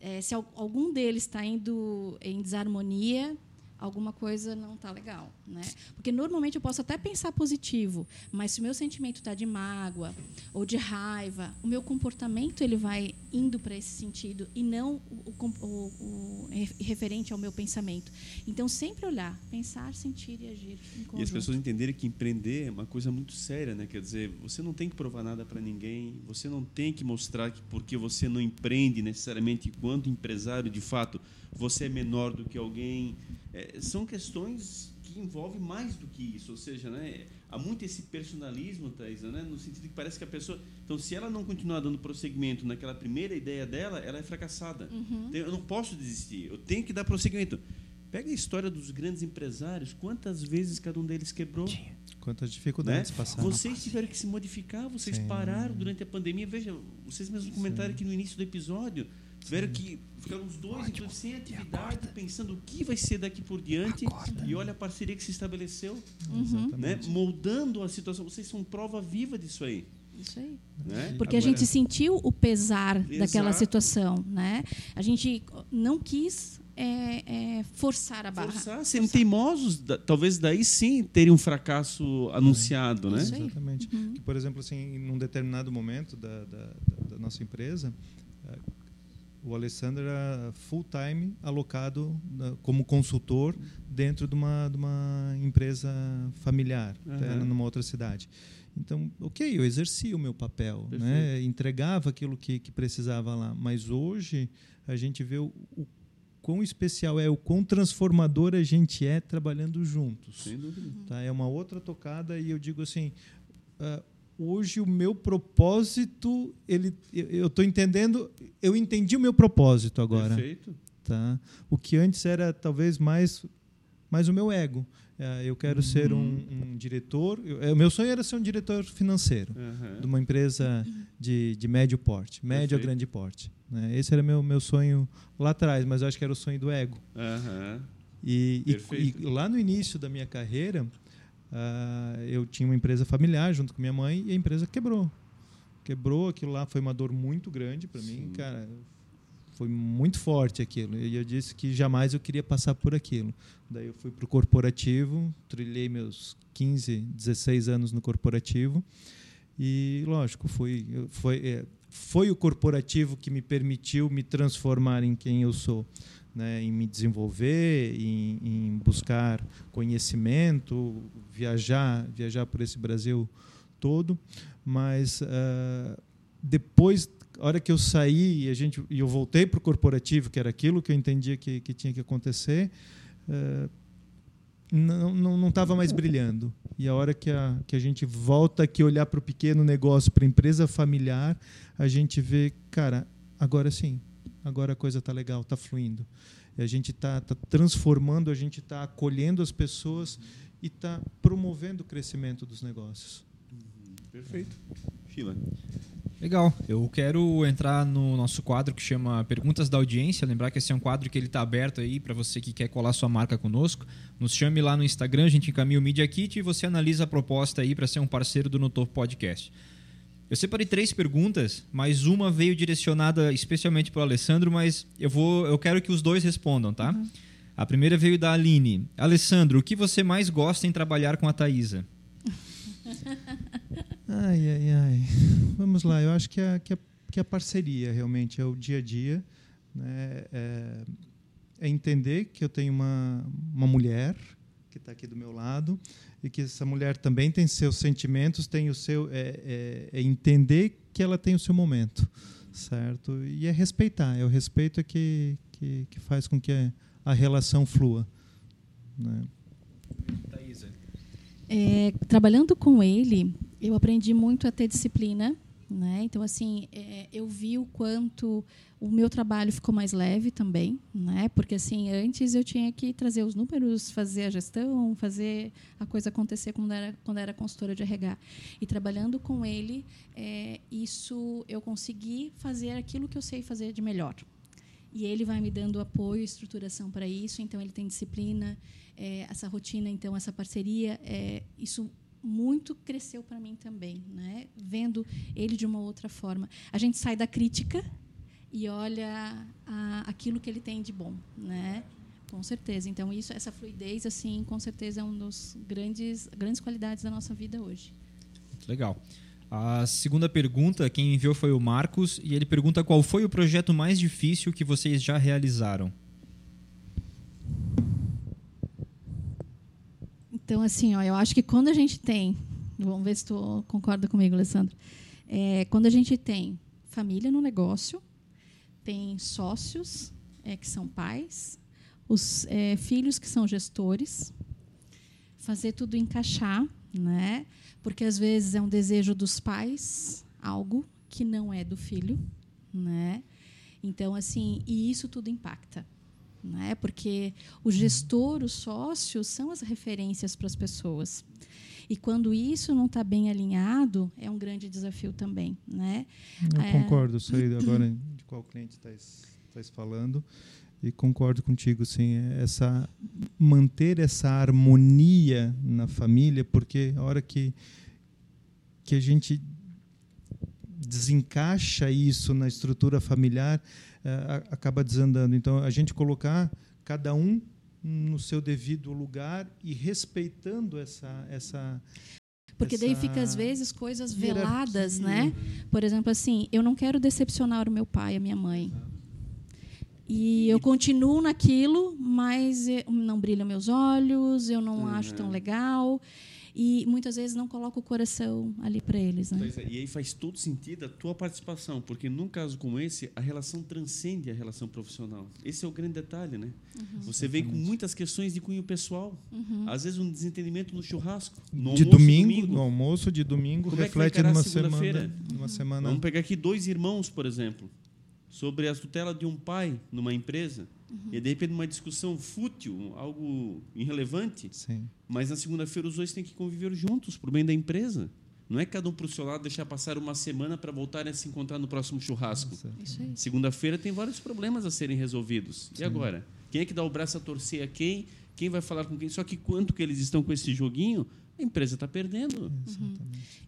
É, se al- algum deles está indo em desarmonia, alguma coisa não está legal, né? Porque normalmente eu posso até pensar positivo, mas se o meu sentimento está de mágoa ou de raiva, o meu comportamento ele vai indo para esse sentido e não o, o, o, o re- referente ao meu pensamento. Então sempre olhar, pensar, sentir e agir E as pessoas entenderem que empreender é uma coisa muito séria, né? Quer dizer, você não tem que provar nada para ninguém, você não tem que mostrar que porque você não empreende necessariamente enquanto empresário, de fato, você é menor do que alguém. É, são questões que envolvem mais do que isso, ou seja, né? Há muito esse personalismo, Thaisa, né? No sentido que parece que a pessoa, então, se ela não continuar dando prosseguimento naquela primeira ideia dela, ela é fracassada. Uhum. Então, Eu não posso desistir, eu tenho que dar prosseguimento. Pega a história dos grandes empresários, quantas vezes cada um deles quebrou? Quantas Né? dificuldades passaram. Vocês tiveram que se modificar, vocês Sim. pararam durante a pandemia. Veja, vocês mesmos comentaram aqui no início do episódio. Tiveram que ficar uns dois inclusive, sem atividade, pensando o que vai ser daqui por diante. E olha a parceria que se estabeleceu, Uhum. né? Moldando a situação. Vocês são prova viva disso aí. Isso aí. Né? Porque a Agora- gente sentiu o pesar daquela Exato. situação, né? A gente não quis é, é, forçar a barra. Forçar, serem teimosos, da- talvez daí sim terem um fracasso anunciado, né? Isso aí. Exatamente. Uhum. Que, por exemplo, assim, num determinado momento da, da, da- da nossa empresa, eh, o Alessandro era full time alocado como consultor dentro de uma, de uma empresa familiar, era numa outra cidade. Então, ok, eu exercia o meu papel, né? Entregava aquilo que, que precisava lá. Mas hoje a gente vê o, o quão especial é, o quão transformador a gente é trabalhando juntos. Sem dúvida. Tá? É uma outra tocada e eu digo assim, ah, hoje o meu propósito, ele, eu estou entendendo, eu entendi o meu propósito agora. Perfeito. Tá? O que antes era talvez mais, mais o meu ego. Ah, eu quero ser um, um diretor. eu- é, O meu sonho era ser um diretor financeiro Aham. de uma empresa de, de médio porte, médio a Perfeito. grande porte. né? Esse era meu meu sonho lá atrás, mas eu acho que era o sonho do ego. Aham. E, e- e lá no início da minha carreira, ah, eu tinha uma empresa familiar junto com minha mãe e a empresa quebrou. Quebrou, aquilo lá foi uma dor muito grande para mim, cara. Foi muito forte aquilo. E eu disse que jamais eu queria passar por aquilo. Daí eu fui para o corporativo, trilhei meus 15, 16 anos no corporativo. E, lógico, fui, eu- foi, é, foi o corporativo que me permitiu me transformar em quem eu sou né, em me desenvolver, em, em buscar conhecimento, viajar, viajar por esse Brasil todo. Mas ah, depois, a hora que eu saí e a gente, e eu voltei para o corporativo, que era aquilo que eu entendia que, que tinha que acontecer, não não estava mais brilhando. E a hora que a, que a gente volta aqui olhar para o pequeno negócio, para a empresa familiar, a gente vê, cara, agora sim, agora a coisa está legal, está fluindo. E a gente está tá transformando, a gente está acolhendo as pessoas e está promovendo o crescimento dos negócios. Perfeito. Fila. Legal. Eu quero entrar no nosso quadro que chama Perguntas da Audiência. Lembrar que esse é um quadro que ele está aberto aí para você que quer colar sua marca conosco. Nos chame lá no Instagram, a gente encaminha o Media Kit e você analisa a proposta aí para ser um parceiro do No Topo Podcast. Eu separei três perguntas, mas uma veio direcionada especialmente para o Alessandro, mas eu vou, eu quero que os dois respondam, tá? A primeira veio da Aline. Alessandro, o que você mais gosta em trabalhar com a Thaisa? Ai, ai, ai. Vamos lá, eu acho que a, que a, que a parceria realmente é o dia a dia. Né? É, é entender que eu tenho uma, uma mulher que está aqui do meu lado e que essa mulher também tem seus sentimentos, tem o seu é, é, é entender que ela tem o seu momento, certo? E é respeitar, é o respeito que, que, que faz com que a, a relação flua. Né? É, trabalhando com ele, eu aprendi muito a ter disciplina. Né? Então, assim, é, eu vi o quanto o meu trabalho ficou mais leve também, né? Porque assim, antes eu tinha que trazer os números, fazer a gestão, fazer a coisa acontecer quando era quando era consultora de RH. E trabalhando com ele, é, isso eu consegui fazer aquilo que eu sei fazer de melhor. E ele vai me dando apoio, estruturação para isso. Então ele tem disciplina, é, essa rotina, então essa parceria, é, isso muito cresceu para mim também, né? Vendo ele de uma outra forma. A gente sai da crítica e olha a, aquilo que ele tem de bom, né? Com certeza. Então isso, essa fluidez, assim, com certeza é um dos grandes grandes qualidades da nossa vida hoje. Legal. A segunda pergunta, quem enviou foi o Marcos e ele pergunta qual foi o projeto mais difícil que vocês já realizaram. Então, assim, ó, eu acho que quando a gente tem, vamos ver se tu concorda comigo, Alessandro, é, quando a gente tem família no negócio, tem sócios é, que são pais, os é, filhos que são gestores, fazer tudo encaixar, né? Porque às vezes é um desejo dos pais, algo que não é do filho, né? Então, assim, e isso tudo impacta né? porque o gestor, os sócios, são as referências para as pessoas. E quando isso não está bem alinhado, é um grande desafio também. Né? Eu é... concordo, sei agora de qual cliente estás falando. E concordo contigo, sim. Essa, manter essa harmonia na família, porque a hora que, que a gente desencaixa isso na estrutura familiar, é, acaba desandando. Então, a gente colocar cada um no seu devido lugar e respeitando essa essa porque daí fica às vezes coisas veladas, né? Por exemplo, assim, eu não quero decepcionar o meu pai, a minha mãe. E eu continuo naquilo, mas não brilham meus olhos, eu não uhum. acho tão legal e muitas vezes não coloca o coração ali para eles. Né? É, e aí faz todo sentido a tua participação, porque num caso como esse, a relação transcende a relação profissional. Esse é o grande detalhe, né? Uhum. Você vem com muitas questões de cunho pessoal. Uhum. Às vezes um desentendimento no churrasco. No de domingo, domingo, no almoço de domingo, como reflete é numa semana, numa uhum. semana. Vamos pegar aqui dois irmãos, por exemplo, sobre a tutela de um pai numa empresa. Uhum. E de repente uma discussão fútil, algo irrelevante. Sim. Mas na segunda-feira os dois têm que conviver juntos para o bem da empresa. Não é cada um para o seu lado deixar passar uma semana para voltarem a se encontrar no próximo churrasco. Segunda-feira tem vários problemas a serem resolvidos. Sim. E agora? Quem é que dá o braço a torcer a quem? Quem vai falar com quem? Só que quanto que eles estão com esse joguinho, a empresa está perdendo. Uhum.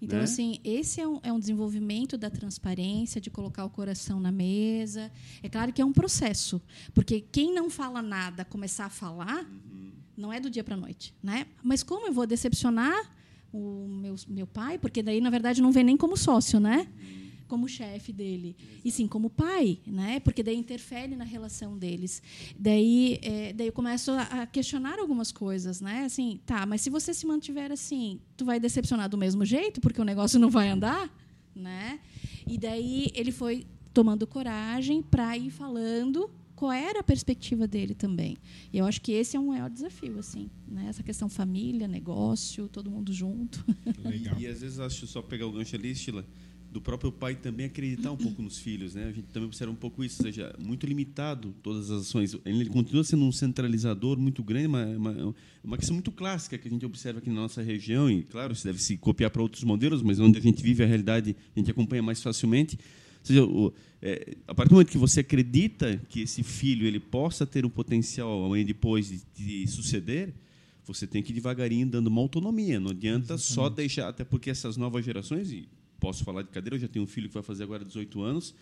Então, né? assim, esse é um, é um, desenvolvimento da transparência, de colocar o coração na mesa. É claro que é um processo, porque quem não fala nada começar a falar, uhum. não é do dia para a noite. Né? Mas como eu vou decepcionar o meu, meu pai? Porque daí, na verdade, não vem nem como sócio, né? Uhum como chefe dele, Exato. e sim como pai, né? Porque daí interfere na relação deles. Daí, é, daí eu começo a questionar algumas coisas, né? Assim, tá, mas se você se mantiver assim, tu vai decepcionar do mesmo jeito, porque o negócio não vai andar, né? E daí ele foi tomando coragem para ir falando qual era a perspectiva dele também. E eu acho que esse é um maior desafio, assim, né? Essa questão família, negócio, todo mundo junto. Legal. E, e às vezes acho só pegar o gancho ali, Sheila, do próprio pai também acreditar um pouco nos filhos, né? A gente também observa um pouco isso, ou seja, muito limitado todas as ações. Ele continua sendo um centralizador muito grande, uma, uma, uma questão muito clássica que a gente observa aqui na nossa região e, claro, isso deve se copiar para outros modelos, mas onde a gente vive a realidade, a gente acompanha mais facilmente. Ou seja, o, é, a partir do momento que você acredita que esse filho ele possa ter o potencial amanhã depois de, de suceder, você tem que ir devagarinho dando uma autonomia. Não adianta Exatamente. só deixar, até porque essas novas gerações, e posso falar de cadeira, eu já tenho um filho que vai fazer agora 18 anos,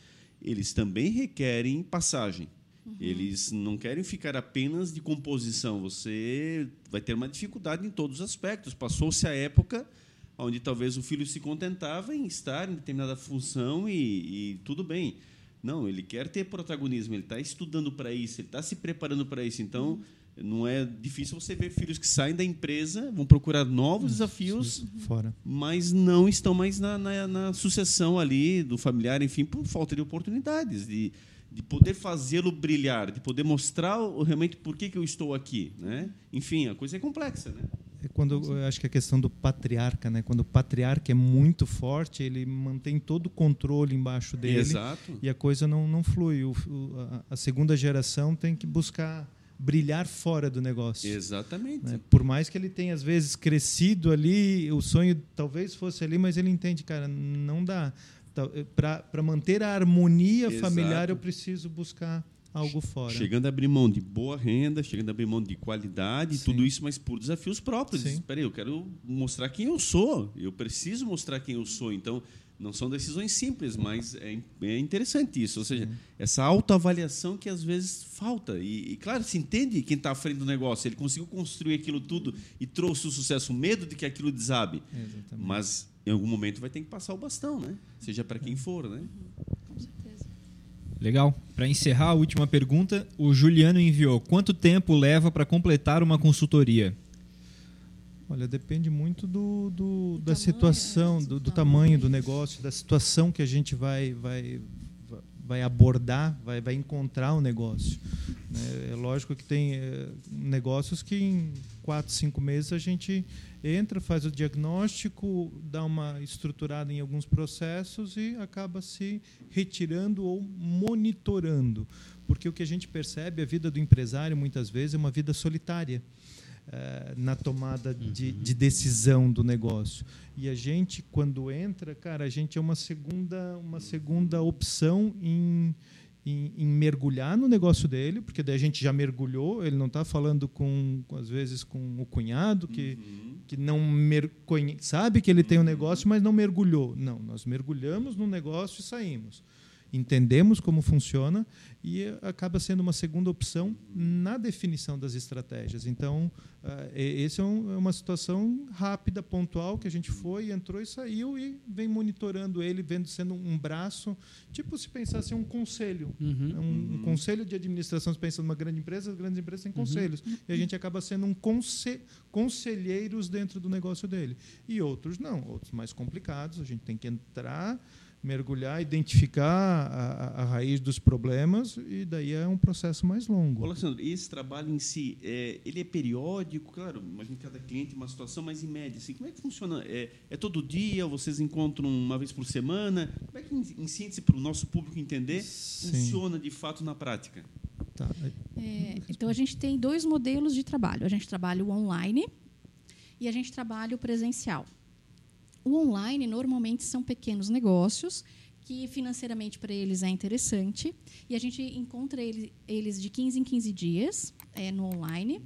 eles também requerem passagem. Uhum. Eles não querem ficar apenas de composição. Você vai ter uma dificuldade em todos os aspectos. Passou-se a época onde talvez o filho se contentava em estar em determinada função e, e tudo bem. Não, ele quer ter protagonismo, ele está estudando para isso, ele está se preparando para isso. Então, uhum não é difícil você ver filhos que saem da empresa, vão procurar novos desafios, fora. mas não estão mais na, na, na, sucessão ali do familiar, enfim, por falta de oportunidades, de, de poder fazê-lo brilhar, de poder mostrar realmente por que, que eu estou aqui. Né? Enfim, a coisa é complexa. Né? É quando eu acho que a questão do patriarca, né? Quando o patriarca é muito forte, ele mantém todo o controle embaixo dele Exato. e a coisa não, não flui. O, a, a segunda geração tem que buscar brilhar fora do negócio. Exatamente. Né? Por mais que ele tenha, às vezes, crescido ali, o sonho talvez fosse ali, mas ele entende, cara, não dá. Eh, Para manter a harmonia Exato. familiar, eu preciso buscar algo fora. Chegando a abrir mão de boa renda, chegando a abrir mão de qualidade, Sim. tudo isso, mas por desafios próprios. Espera aí, eu quero mostrar quem eu sou. Eu preciso mostrar quem eu sou. Então, não são decisões simples, mas é, é interessante isso. Ou seja, essa autoavaliação que às vezes falta. E, e, claro, se entende quem está à frente do negócio. Ele conseguiu construir aquilo tudo e trouxe o sucesso, o medo de que aquilo desabe. Exatamente. Mas em algum momento vai ter que passar o bastão, né? Seja para quem for, né? Com certeza. Legal. Para encerrar a última pergunta, o Juliano enviou: quanto tempo leva para completar uma consultoria? Olha, depende muito do, do- da tamanho, situação, né? do, do Do tamanho do negócio, da situação que a gente vai, vai, vai abordar, vai, vai encontrar o negócio. né? É lógico que tem eh, negócios que em quatro, cinco meses a gente entra, faz o diagnóstico, dá uma estruturada em alguns processos e acaba se retirando ou monitorando. Porque o que a gente percebe, a vida do empresário muitas vezes é uma vida solitária na tomada de, de decisão do negócio. E a gente, quando entra, cara, a gente é uma segunda, uma segunda opção em, em, em mergulhar no negócio dele, porque daí a gente já mergulhou, ele não está falando com, às vezes, com o cunhado, que, que não sabe que ele tem um negócio, mas não mergulhou. Não, nós mergulhamos no negócio e saímos entendemos como funciona e acaba sendo uma segunda opção na definição das estratégias. Então, ah, e- esse é, um- é uma situação rápida, pontual, que a gente foi, entrou e saiu e vem monitorando ele, vendo sendo um braço, tipo se pensasse um conselho. Uhum. Um, um conselho de administração, se pensa numa grande empresa, as grandes empresas têm conselhos. E a gente acaba sendo um conse conselheiros dentro do negócio dele. E outros não, outros mais complicados, a gente tem que entrar, mergulhar, identificar a, a- raiz dos problemas e daí é um processo mais Ô, longo. Alessandro, esse trabalho em si, é, ele é periódico? Claro, imagino cada cliente uma situação, mas em média, assim, como é que funciona? É, é todo dia? Vocês encontram uma vez por semana? Como é que, em, em síntese, para o nosso público entender, Sim. funciona de fato na prática? Tá. É, então, a gente tem dois modelos de trabalho. A gente trabalha o online e a gente trabalha o presencial. O online, normalmente, são pequenos negócios que financeiramente para eles é interessante e a gente encontra ele- eles de 15 em 15 dias é, no online,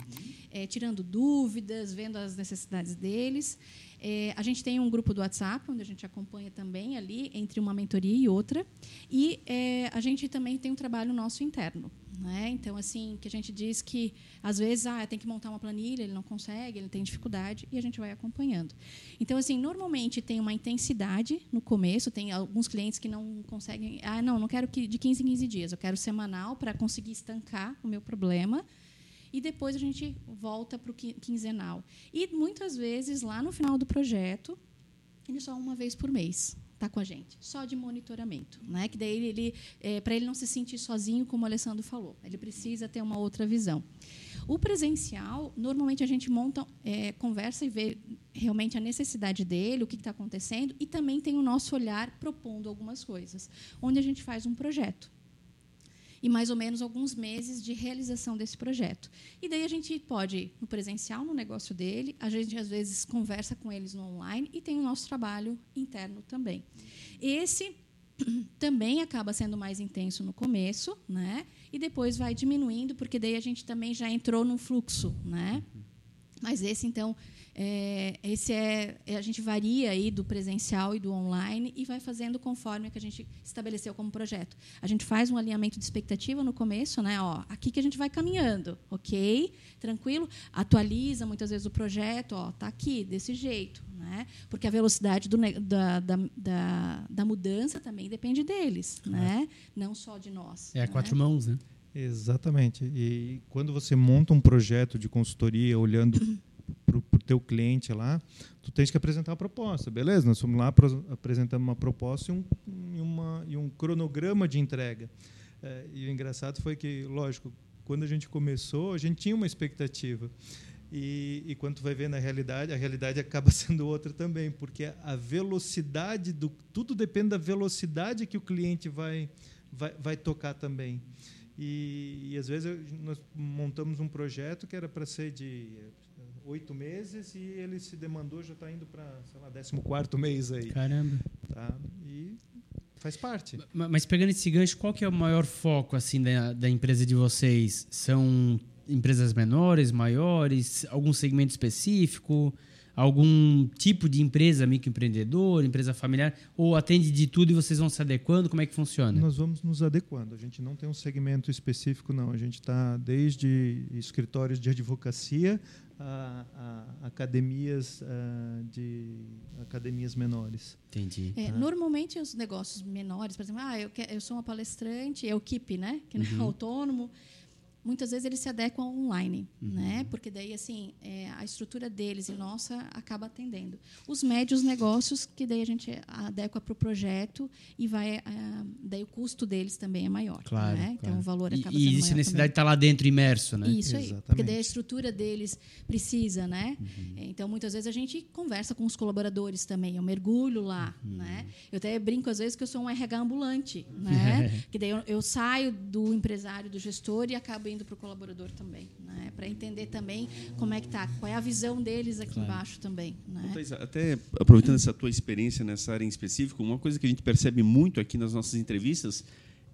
é, tirando dúvidas, vendo as necessidades deles. É, a gente tem um grupo do WhatsApp, onde a gente acompanha também ali, entre uma mentoria e outra. E é, a gente também tem um trabalho nosso interno. Né? Então, assim, que a gente diz que, às vezes, ah, tem que montar uma planilha, ele não consegue, ele tem dificuldade, e a gente vai acompanhando. Então, assim, normalmente tem uma intensidade no começo, tem alguns clientes que não conseguem, ah, não, não quero que de 15 em 15 dias, eu quero semanal para conseguir estancar o meu problema e depois a gente volta para o quinzenal. E muitas vezes, lá no final do projeto, ele só uma vez por mês está com a gente, só de monitoramento, né? Que daí ele, é, para ele não se sentir sozinho, como o Alessandro falou, ele precisa ter uma outra visão. O presencial, normalmente a gente monta, é, conversa e vê realmente a necessidade dele, o que está acontecendo, e também tem o nosso olhar propondo algumas coisas, onde a gente faz um projeto e mais ou menos alguns meses de realização desse projeto. E daí a gente pode no presencial, no negócio dele, a gente às vezes conversa com eles no online e tem o nosso trabalho interno também. Esse também acaba sendo mais intenso no começo, né? E depois vai diminuindo, porque daí a gente também já entrou num fluxo, né? Mas esse, então, é, esse é, a gente varia aí do presencial e do online e vai fazendo conforme o que a gente estabeleceu como projeto. A gente faz um alinhamento de expectativa no começo, né? Ó, aqui que a gente vai caminhando, ok? Tranquilo? Atualiza muitas vezes o projeto, ó, tá aqui desse jeito, né? Porque a velocidade do, da, da, da, da mudança também depende deles, né? Não só de nós. É a né? quatro mãos, né? Exatamente. E quando você monta um projeto de consultoria olhando para o teu cliente lá, tu tens que apresentar uma proposta, beleza? Nós fomos lá apresentando uma proposta e um, uma, e um cronograma de entrega. É, e o engraçado foi que, lógico, quando a gente começou, a gente tinha uma expectativa. E, e quando tu vai ver na realidade, a realidade acaba sendo outra também, porque a velocidade do tudo depende da velocidade que o cliente vai vai, vai tocar também. E, e às vezes eu- nós montamos um projeto que era para ser de oito meses e ele se demandou já está indo para sei lá 14 mês aí Caramba. tá? E faz parte. Mas pegando esse gancho, qual que é o maior foco assim da, da empresa de vocês? São empresas menores, maiores, algum segmento específico? algum tipo de empresa, microempreendedor, empresa familiar, ou atende de tudo e vocês vão se adequando? Como é que funciona? Nós vamos nos adequando. A gente não tem um segmento específico, não. A gente está desde escritórios de advocacia a, a academias a, de academias menores. Entendi. É, normalmente os negócios menores, por exemplo, ah, eu, quero, eu sou uma palestrante, é o KIP, né? Que não é uhum. autônomo muitas vezes eles se adequam online, uhum. né? Porque daí assim é, a estrutura deles e nossa acaba atendendo. Os médios negócios que daí a gente adequa para o projeto e vai é, daí o custo deles também é maior, claro, né? Então o valor acaba e, sendo e existe necessidade de estar tá lá dentro imerso, né? Isso aí, Exatamente. porque daí a estrutura deles precisa, né? Uhum. Então muitas vezes a gente conversa com os colaboradores também, eu mergulho lá, uhum. né? Eu até brinco às vezes que eu sou um RH ambulante, né? que daí eu, eu saio do empresário, do gestor e acabo indo para o colaborador também, né? para entender também como é que tá, qual é a visão deles aqui claro. embaixo também. Né? Até aproveitando essa tua experiência nessa área em específico, uma coisa que a gente percebe muito aqui nas nossas entrevistas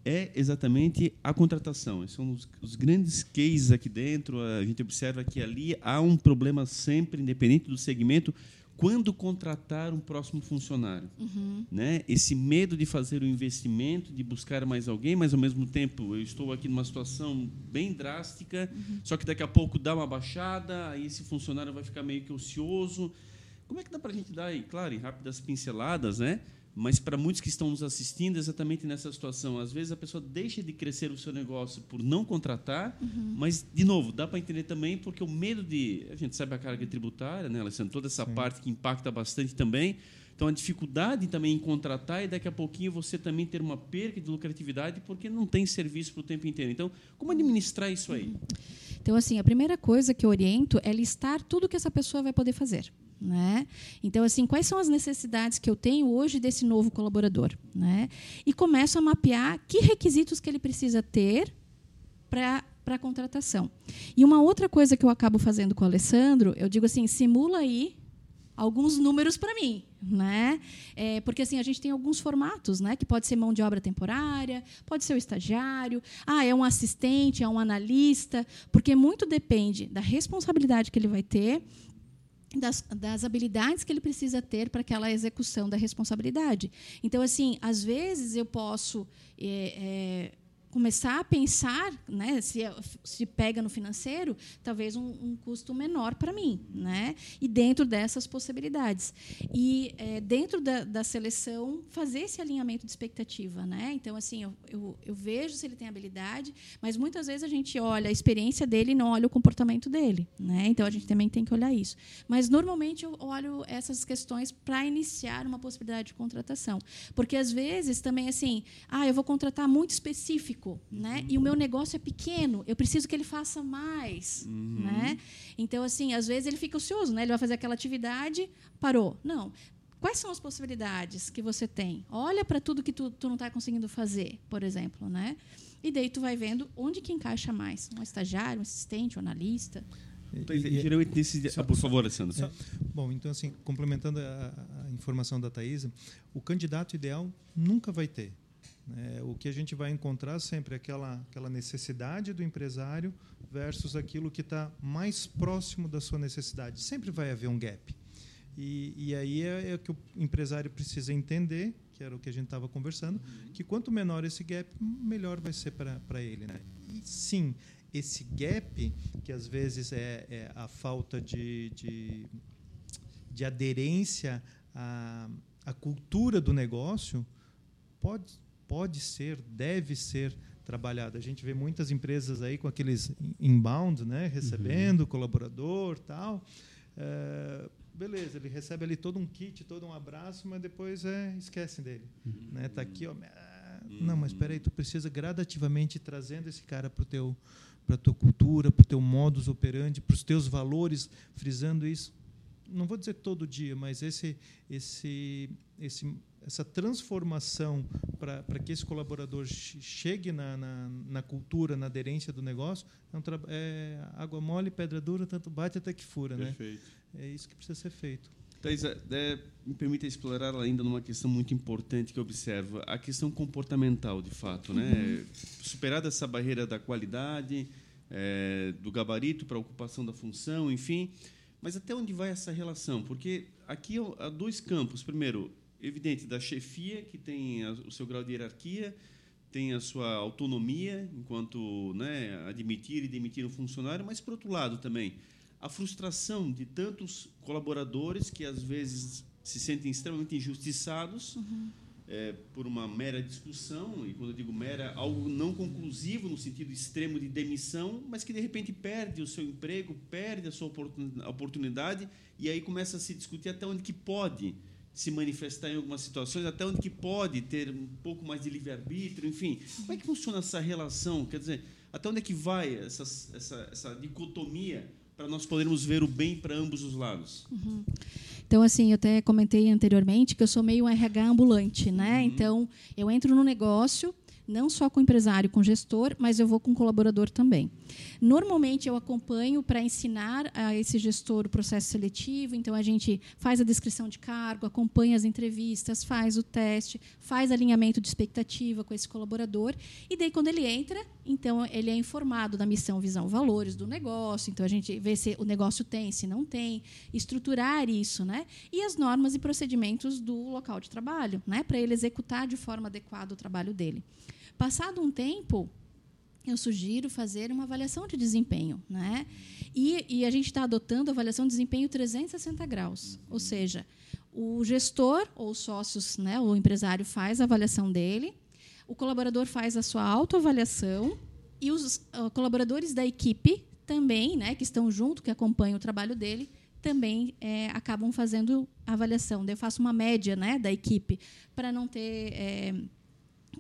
é exatamente a contratação. Esses são os, os, grandes cases aqui dentro. A gente observa que ali há um problema sempre, independente do segmento, quando contratar um próximo funcionário. Uhum. Né? Esse medo de fazer o investimento, de buscar mais alguém, mas ao mesmo tempo eu estou aqui numa situação bem drástica, uhum. só que daqui a pouco dá uma baixada, aí esse funcionário vai ficar meio que ocioso. Como é que dá para a gente dar, claro, em rápidas pinceladas, né? Mas para muitos que estão nos assistindo, exatamente nessa situação, às vezes a pessoa deixa de crescer o seu negócio por não contratar, uhum. mas de novo, dá para entender também porque o medo de, a gente sabe a carga tributária, né, Alessandro, toda essa Sim. parte que impacta bastante também. Então a dificuldade também em contratar e daqui a pouquinho você também ter uma perda de lucratividade porque não tem serviço para o tempo inteiro. Então, como administrar isso aí? Então assim, a primeira coisa que eu oriento é listar tudo que essa pessoa vai poder fazer. Né? Então, assim, quais são as necessidades que eu tenho hoje desse novo colaborador? Né? E começo a mapear que requisitos que ele precisa ter para a contratação. E uma outra coisa que eu acabo fazendo com o Alessandro, eu digo assim, simula aí alguns números para mim, né? É, porque assim a gente tem alguns formatos, né? Que pode ser mão de obra temporária, pode ser o estagiário, ah, é um assistente, é um analista, porque muito depende da responsabilidade que ele vai ter das, das, habilidades que ele precisa ter para aquela execução da responsabilidade. Então, assim, às vezes eu posso é, é, começar a pensar, né, se, se pega no financeiro, talvez um, um custo menor para mim, né, e dentro dessas possibilidades. E é, dentro da, da, seleção, fazer esse alinhamento de expectativa. Né? Então, assim, eu, eu, eu, vejo se ele tem habilidade, mas muitas vezes a gente olha a experiência dele e não olha o comportamento dele. Né? Então, a gente também tem que olhar isso. Mas, normalmente, eu olho essas questões para iniciar uma possibilidade de contratação. Porque, às vezes, também, assim, ah, eu vou contratar muito específico, né? E o meu negócio é pequeno, eu preciso que ele faça mais, uhum. né? Então assim, às vezes ele fica ocioso, né? Ele vai fazer aquela atividade, parou. Não. Quais são as possibilidades que você tem? Olha para tudo que tu, tu não está conseguindo fazer, por exemplo, né? E daí tu vai vendo onde que encaixa mais, um estagiário, um assistente, um analista. Geralmente nesse. Só, ah, por favor, Alessandro. É, bom, então assim, complementando a, a informação da Thaisa, o candidato ideal nunca vai ter é, o que a gente vai encontrar sempre é aquela, aquela necessidade do empresário versus aquilo que está mais próximo da sua necessidade. Sempre vai haver um gap. E, e aí é, é que o empresário precisa entender, que era o que a gente estava conversando, que quanto menor esse gap, melhor vai ser para ele. Né? E sim, esse gap, que às vezes é, é a falta de, de, de aderência à, à cultura do negócio, pode pode ser, deve ser trabalhada. A gente vê muitas empresas aí com aqueles inbound, né, recebendo uhum. colaborador, tal. É, beleza, ele recebe ali todo um kit, todo um abraço, mas depois é, esquecem dele, uhum. né? Tá aqui, ó. Uhum. Não, mas espera aí, tu precisa gradativamente ir trazendo esse cara para o teu para tua cultura, para o teu modus operandi, para os teus valores, frisando isso. Não vou dizer todo dia, mas esse esse esse essa transformação para que esse colaborador chegue na, na, na, cultura, na aderência do negócio, é, um é, água mole, pedra dura, tanto bate até que fura. Né? Perfeito. Né? É isso que precisa ser feito. Thais, é, me permita explorar ainda numa questão muito importante que eu observo, a questão comportamental, de fato. Né? Uhum. Superada essa barreira da qualidade, é, do gabarito para a ocupação da função, enfim. Mas até onde vai essa relação? Porque aqui há dois campos. Primeiro, evidente, da chefia, que tem o seu grau de hierarquia, tem a sua autonomia enquanto né, admitir e demitir um funcionário, mas, por outro lado, também a frustração de tantos colaboradores que, às vezes, se sentem extremamente injustiçados. Uhum é, por uma mera discussão, e quando eu digo mera, algo não conclusivo no sentido extremo de demissão, mas que de repente perde o seu emprego, perde a sua oportunidade, e aí começa a se discutir até onde que pode se manifestar em algumas situações, até onde que pode ter um pouco mais de livre-arbítrio, enfim. Como é que funciona essa relação? Quer dizer, até onde é que vai essa, essa, essa dicotomia para nós podermos ver o bem para ambos os lados? Uhum. Então, assim, eu até comentei anteriormente que eu sou meio um RH ambulante, né? Uhum. Então, eu entro no negócio, não só com o empresário, com o gestor, mas eu vou com o colaborador também. Normalmente eu acompanho para ensinar a esse gestor o processo seletivo, então a gente faz a descrição de cargo, acompanha as entrevistas, faz o teste, faz alinhamento de expectativa com esse colaborador e daí quando ele entra, então ele é informado da missão, visão, valores do negócio, então a gente vê se o negócio tem, se não tem, estruturar isso, né? E as normas e procedimentos do local de trabalho, né, para ele executar de forma adequada o trabalho dele. Passado um tempo, eu sugiro fazer uma avaliação de desempenho. Né? E, e a gente está adotando a avaliação de desempenho 360 graus. Ou seja, o gestor ou os sócios, né, o empresário faz a avaliação dele, o colaborador faz a sua autoavaliação e os uh, colaboradores da equipe também, né, que estão junto, que acompanham o trabalho dele, também é, acabam fazendo a avaliação. eu faço uma média né, da equipe para não ter é,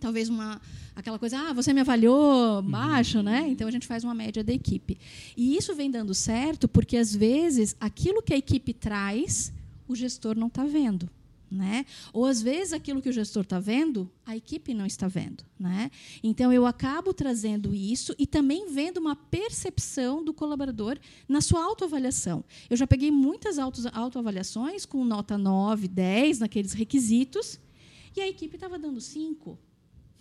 talvez uma aquela coisa, ah, você me avaliou baixo, uhum. né? Então a gente faz uma média da equipe. E isso vem dando certo porque às vezes aquilo que a equipe traz, o gestor não está vendo. Né? Ou às vezes aquilo que o gestor está vendo, a equipe não está vendo. Né? Então eu acabo trazendo isso e também vendo uma percepção do colaborador na sua autoavaliação. Eu já peguei muitas autoavaliações com nota 9, 10 naqueles requisitos, e a equipe estava dando 5.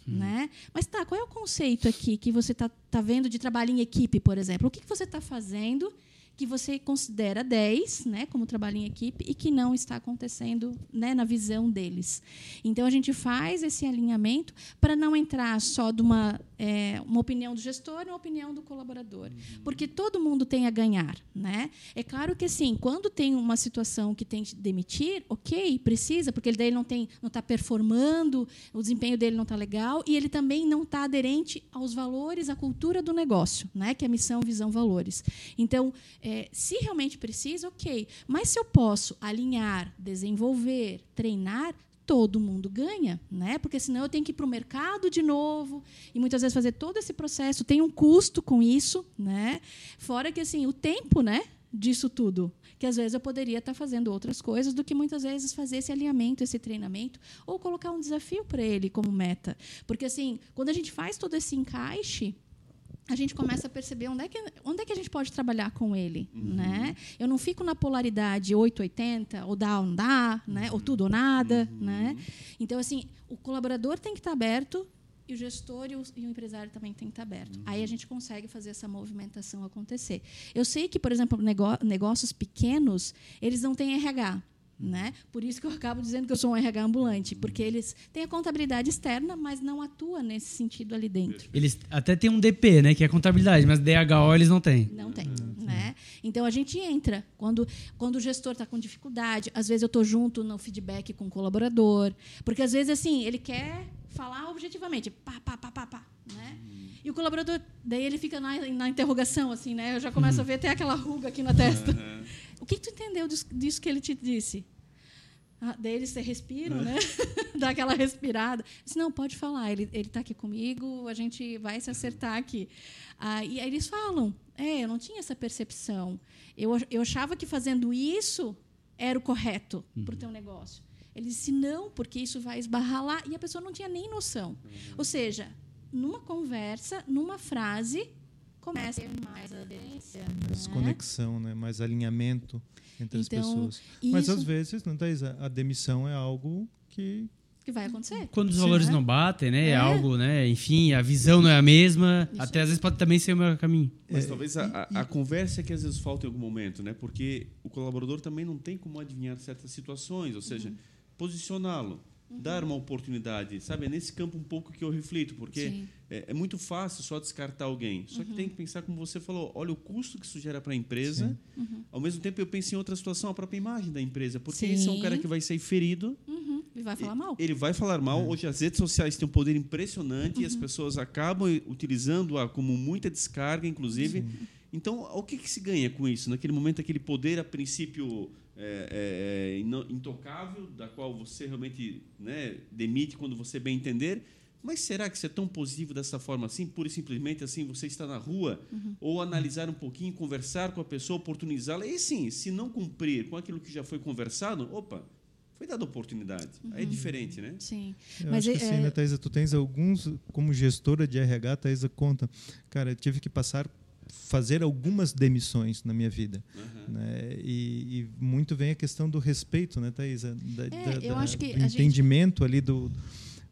Hum. Né? Mas tá, qual é o conceito aqui que você está tá vendo de trabalho em equipe, por exemplo? O que, que você está fazendo que você considera 10, né, como trabalho em equipe, e que não está acontecendo né, na visão deles. Então, a gente faz esse alinhamento para não entrar só de uma, é, uma opinião do gestor e uma opinião do colaborador. Uhum. Porque todo mundo tem a ganhar. Né? É claro que, assim, quando tem uma situação que tem que demitir, ok, precisa, porque ele daí não está performando, o desempenho dele não está legal, e ele também não está aderente aos valores, à cultura do negócio, né, que é missão, visão, valores. Então, é, se realmente precisa, ok. Mas se eu posso alinhar, desenvolver, treinar, todo mundo ganha, né? Porque senão eu tenho que ir para o mercado de novo e muitas vezes fazer todo esse processo tem um custo com isso, né? Fora que assim o tempo, né? Disso tudo, que às vezes eu poderia estar fazendo outras coisas do que muitas vezes fazer esse alinhamento, esse treinamento ou colocar um desafio para ele como meta, porque assim quando a gente faz todo esse encaixe a gente começa a perceber onde é que, onde é que a gente pode trabalhar com ele. Uhum. Né? Eu não fico na polaridade 880, ou dá ou não dá, né? ou tudo ou nada. Uhum. Né? Então, assim, o colaborador tem que estar aberto e o gestor e o, e o empresário também tem que estar aberto. Uhum. Aí a gente consegue fazer essa movimentação acontecer. Eu sei que, por exemplo, negócios pequenos, eles não têm RH. Né? Por isso que eu acabo dizendo que eu sou um RH ambulante, porque eles têm a contabilidade externa, mas não atua nesse sentido ali dentro. Eles até têm um DP, né, que é a contabilidade, mas DHO eles não têm. Não tem, né? Então a gente entra quando quando o gestor está com dificuldade, às vezes eu estou junto no feedback com o colaborador, porque às vezes assim ele quer falar objetivamente, pá, pá, pá, pá, pá, né? E o colaborador, daí ele fica na, na interrogação, assim, né? Eu já começo a ver até aquela ruga aqui na testa. Uhum. O que, tu entendeu disso, disso, que ele te disse? Ah, daí eles respiram, né? Dá aquela respirada. Disse, não, pode falar, ele está aqui comigo, a gente vai se acertar aqui. Ah, e aí eles falam, é, eu não tinha essa percepção. Eu, eu achava que fazendo isso era o correto uhum. para o teu negócio. Ele disse, não, porque isso vai esbarrar lá. E a pessoa não tinha nem noção. Uhum. Ou seja, numa conversa, numa frase, começa a ter mais aderência. Mais né? conexão, né? mais alinhamento entre as Então, pessoas. Mas isso- às vezes, não, Thaís, a a demissão é algo que que vai acontecer. Quando os Sim, valores né? não batem, né? É. É. algo, né? Enfim, a visão não é a mesma. Isso até às vezes pode também ser o meu caminho. Mas É, talvez a, a- a conversa é que às vezes falta em algum momento, né? Porque o colaborador também não tem como adivinhar certas situações, ou seja, Uhum. posicioná-lo, dar uma oportunidade, sabe? É nesse campo um pouco que eu reflito, porque Sim. Uhum. é, é muito fácil só descartar alguém. Só que tem que pensar como você falou, olha o custo que isso gera para a empresa. Ao mesmo tempo eu penso em outra situação, a própria imagem da empresa, porque esse é um Sim. cara que vai sair ferido Uhum, e vai falar mal. ele vai falar mal. Hoje as redes sociais têm um poder impressionante e as pessoas acabam utilizando-a como muita descarga, inclusive. Então, o que, que se ganha com isso? Naquele momento, aquele poder, a princípio, é, é, ino- intocável, da qual você realmente né, demite quando você bem entender. Mas será que isso é tão positivo dessa forma assim? Pura e simplesmente assim, você está na rua, ou analisar um pouquinho, conversar com a pessoa, oportunizá-la. E sim, se não cumprir com aquilo que já foi conversado, opa, foi dada oportunidade. Aí é diferente, né? Sim. Eu Mas acho que é- sim, né, Thaisa? Tu tens alguns, como gestora de RH, Thaisa conta, cara, eu tive que passar, fazer algumas demissões na minha vida. Aham. Né? E, e muito vem a questão do respeito, né, Thaisa? Da, da- eu da- acho que do a gente- entendimento ali do,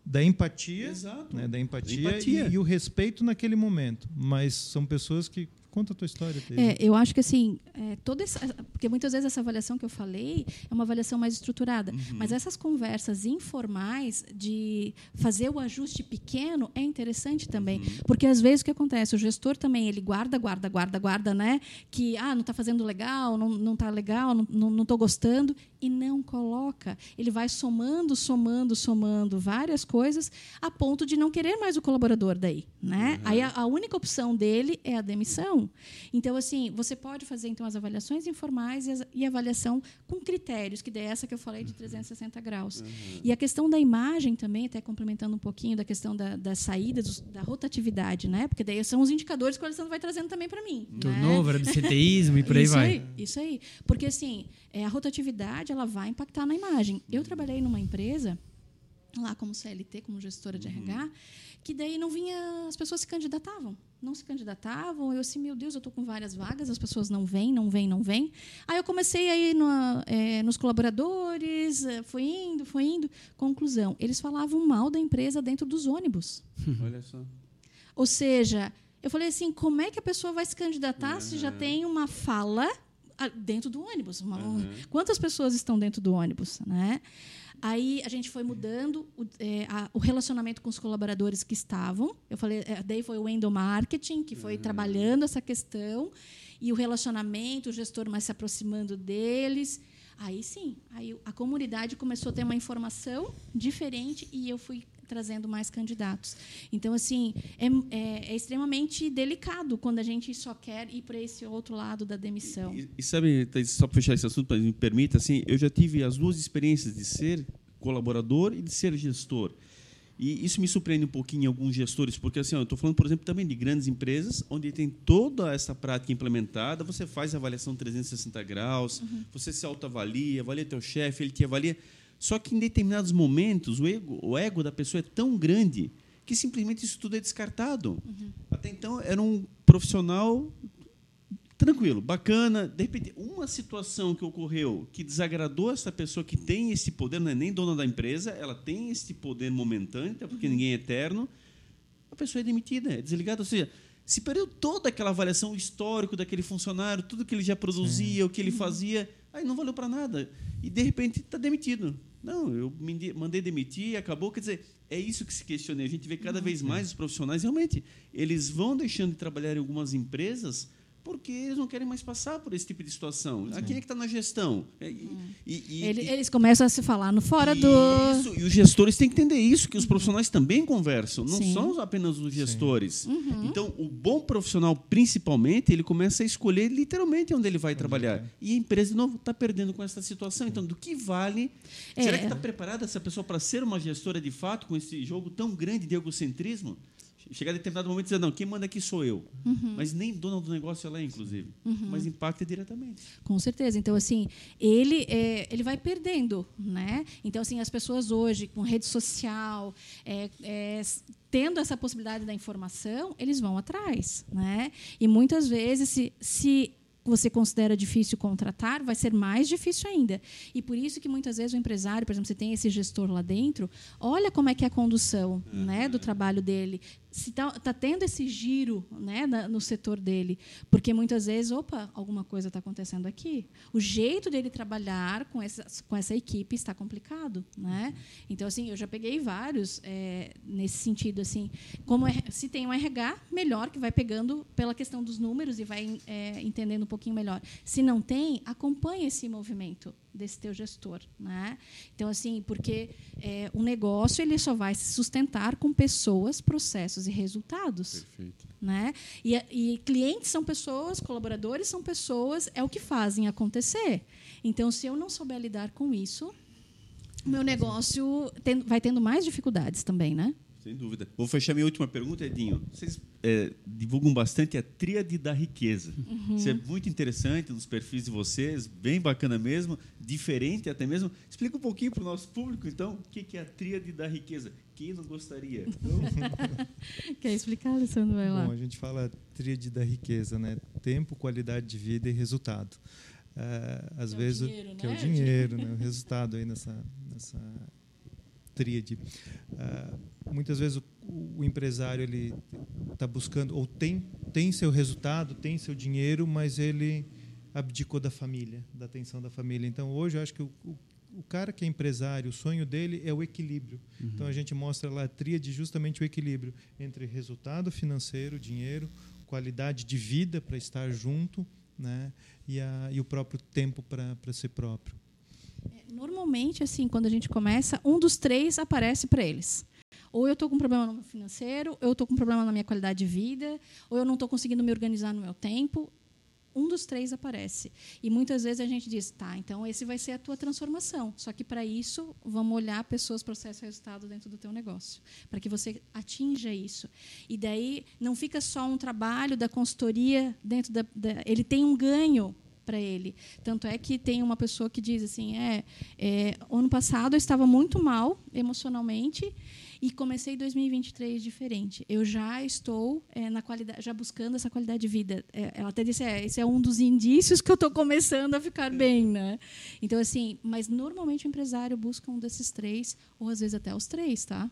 da empatia, Exato. né, da empatia, Empatia. E, e o respeito naquele momento. Mas são pessoas que... Conta a tua história. É, eu acho que assim, é, toda essa, porque muitas vezes essa avaliação que eu falei é uma avaliação mais estruturada, mas essas conversas informais de fazer o ajuste pequeno é interessante também, porque às vezes o que acontece, o gestor também ele guarda, guarda, guarda, guarda, né? Que ah, não está fazendo legal, não está legal, não estou gostando e não coloca. Ele vai somando, somando, somando várias coisas a ponto de não querer mais o colaborador daí, né? Aí a, a única opção dele é a demissão. Então, assim, você pode fazer então as avaliações informais e, as- e avaliação com critérios, que daí é essa que eu falei de 360 graus. E a questão da imagem também, até complementando um pouquinho da questão da, da saída, dos- da rotatividade, né? Porque daí são os indicadores que o Alessandro vai trazendo também para mim. né? Turnover, absenteísmo e por aí isso vai. Aí, isso aí. Porque, assim, é, a rotatividade ela vai impactar na imagem. Eu trabalhei numa empresa, lá como CLT, como gestora de RH, que daí não vinha, as pessoas se candidatavam. Não se candidatavam. Eu assim, meu Deus, eu estou com várias vagas, as pessoas não vêm, não vêm, não vêm. Aí eu comecei a ir no, é, nos colaboradores, é, foi indo, foi indo. Conclusão, eles falavam mal da empresa dentro dos ônibus. Olha só. Ou seja, eu falei assim, como é que a pessoa vai se candidatar se já tem uma fala dentro do ônibus? Uma- Quantas pessoas estão dentro do ônibus, né? Aí a gente foi mudando o, é, a- o relacionamento com os colaboradores que estavam. Eu falei, é, daí foi o endomarketing que foi trabalhando essa questão e o relacionamento, o gestor mais se aproximando deles. Aí sim, aí a comunidade começou a ter uma informação diferente e eu fui trazendo mais candidatos. Então, assim, é, é- é extremamente delicado quando a gente só quer ir para esse outro lado da demissão. E, e sabe, só para fechar esse assunto, me permita, assim, eu já tive as duas experiências de ser colaborador e de ser gestor. E isso me surpreende um pouquinho em alguns gestores, porque assim, ó, eu estou falando, por exemplo, também de grandes empresas, onde tem toda essa prática implementada, você faz a avaliação 360 graus, você se autoavalia, avalia teu chefe, ele te avalia. Só que em determinados momentos, o ego, o ego da pessoa é tão grande que simplesmente isso tudo é descartado. Até então, era um profissional tranquilo, bacana. De repente, uma situação que ocorreu que desagradou essa pessoa que tem esse poder, não é nem dona da empresa, ela tem esse poder momentâneo, até porque ninguém é eterno, a pessoa é demitida, é desligada. Ou seja, se perdeu toda aquela avaliação o histórico daquele funcionário, tudo que ele já produzia, o que ele fazia, aí não valeu para nada. E, de repente, está demitido. Não, eu mandei demitir e acabou. Quer dizer, é isso que se questiona. A gente vê cada vez mais os profissionais, realmente, eles vão deixando de trabalhar em algumas empresas porque eles não querem mais passar por esse tipo de situação. Ah, Quem é que está na gestão? É, E, e- e- Ele- eles começam a se falar no fora do. isso, e os gestores têm que entender isso, que os profissionais também conversam, não Sim. são apenas os gestores. Então, o bom profissional, principalmente, ele começa a escolher literalmente onde ele vai trabalhar. E a empresa, de novo, está perdendo com essa situação. Então, do que vale? É. Será que está preparada essa pessoa para ser uma gestora de fato com esse jogo tão grande de egocentrismo? Chegar a determinado momento e dizer, não, quem manda aqui sou eu. Uhum. Mas nem dona do negócio ela é, inclusive. Mas impacta diretamente. Com certeza. Então, assim, ele, é, ele vai perdendo, né? Então, assim, as pessoas hoje, com rede social, é, é, tendo essa possibilidade da informação, eles vão atrás, né? E muitas vezes, se, se você considera difícil contratar, vai ser mais difícil ainda. E por isso que muitas vezes o empresário, por exemplo, você tem esse gestor lá dentro, olha como é que é a condução né, do trabalho dele. Se está tá tendo esse giro né, na, no setor dele, porque muitas vezes, opa, alguma coisa está acontecendo aqui. O jeito dele trabalhar com essa, com essa equipe está complicado, né? Então assim, eu já peguei vários é, nesse sentido assim, como é, se tem um RH, melhor que vai pegando pela questão dos números e vai é, entendendo pouquinho melhor. Se não tem, acompanhe esse movimento desse teu gestor, né? Então assim, porque é, o negócio ele só vai se sustentar com pessoas, processos e resultados, Perfeito. né? E, e clientes são pessoas, colaboradores são pessoas, é o que fazem acontecer. Então, se eu não souber lidar com isso, o meu negócio vai tendo mais dificuldades também, né? Sem dúvida. Vou fechar minha última pergunta, Edinho. Vocês é, divulgam bastante a tríade da riqueza. Isso é muito interessante nos perfis de vocês, bem bacana mesmo, diferente até mesmo. Explica um pouquinho para o nosso público, então, o que que é a tríade da riqueza. Quem não gostaria? Quer explicar, Alessandro? Vai lá. Bom, a gente fala tríade da riqueza, né? Tempo, qualidade de vida e resultado. Ah, às Que é o vezes dinheiro, que é né? o dinheiro, né? O resultado aí nessa nessa tríade. Ah, muitas vezes o, o empresário ele está buscando ou tem tem seu resultado, tem seu dinheiro, mas ele abdicou da família, da atenção da família. Então hoje eu acho que o, o, o cara que é empresário, o sonho dele é o equilíbrio. Então a gente mostra lá a tríade justamente o equilíbrio entre resultado financeiro, dinheiro, qualidade de vida para estar junto, né? E, a, e o próprio tempo para si próprio. Normalmente, assim, quando a gente começa, um dos três aparece para eles. Ou eu estou com um problema no meu financeiro, ou eu estou com um problema na minha qualidade de vida, ou eu não estou conseguindo me organizar no meu tempo. Um dos três aparece. E muitas vezes a gente diz, tá, então esse vai ser a tua transformação. Só que para isso, vamos olhar pessoas, processo e resultado dentro do teu negócio, para que você atinja isso. E daí não fica só um trabalho da consultoria dentro da, da ele tem um ganho para ele. Tanto é que tem uma pessoa que diz assim, é, é, ano passado eu estava muito mal emocionalmente e comecei 2023 diferente. Eu já estou é, na qualidade, já buscando essa qualidade de vida. É, ela até disse, é, esse é um dos indícios que eu estou começando a ficar bem, né? Então assim, mas normalmente o empresário busca um desses três ou às vezes até os três, tá?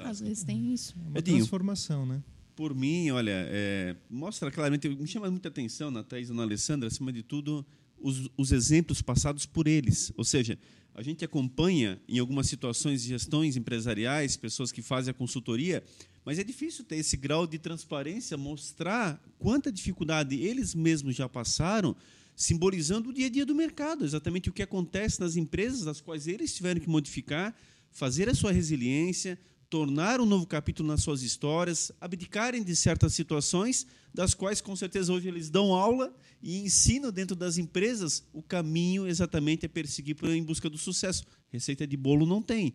Às vezes tem isso. É uma transformação, né? Por mim, olha, é, mostra claramente, me chama muita atenção na Thais e na Alessandra, acima de tudo, os, os exemplos passados por eles. Ou seja, a gente acompanha em algumas situações gestões empresariais, pessoas que fazem a consultoria, mas é difícil ter esse grau de transparência, mostrar quanta dificuldade eles mesmos já passaram, simbolizando o dia a dia do mercado, exatamente o que acontece nas empresas, das quais eles tiveram que modificar, fazer a sua resiliência, tornar um novo capítulo nas suas histórias, abdicarem de certas situações, das quais com certeza hoje eles dão aula e ensinam dentro das empresas o caminho exatamente é perseguir em busca do sucesso. Receita de bolo não tem,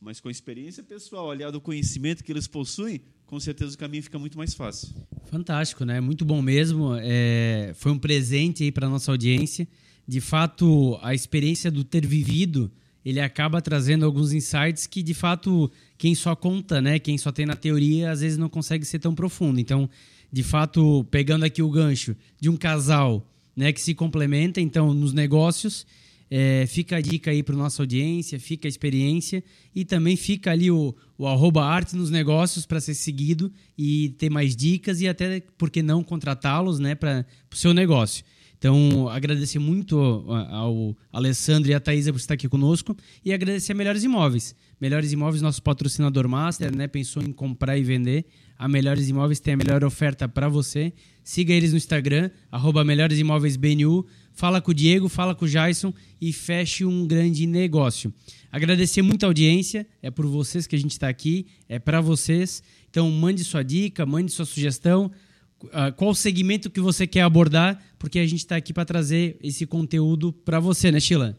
mas com a experiência pessoal, aliado ao conhecimento que eles possuem, com certeza o caminho fica muito mais fácil. Fantástico, né? Muito bom mesmo. É, foi um presente aí para nossa audiência. De fato, a experiência do ter vivido, ele acaba trazendo alguns insights que, de fato, quem só conta, né? Quem só tem na teoria, às vezes não consegue ser tão profundo. Então, de fato, pegando aqui o gancho de um casal, né, que se complementa, então, nos negócios, é, fica a dica aí para nossa audiência, fica a experiência e também fica ali o, o arroba arte nos negócios para ser seguido e ter mais dicas e até, por que não, contratá-los né, para o seu negócio. Então, agradecer muito ao Alessandro e à Thaisa por estar aqui conosco e agradecer a Melhores Imóveis. Melhores Imóveis, nosso patrocinador master, né? Pensou em comprar e vender. A Melhores Imóveis tem a melhor oferta para você. Siga eles no Instagram, arroba Melhores Imóveis BNU. Fala com o Diego, fala com o Jason e feche um grande negócio. Agradecer muito a audiência, é por vocês que a gente está aqui, é para vocês. Então, mande sua dica, mande sua sugestão uh, qual segmento que você quer abordar, porque a gente está aqui para trazer esse conteúdo para você, né, Sheila?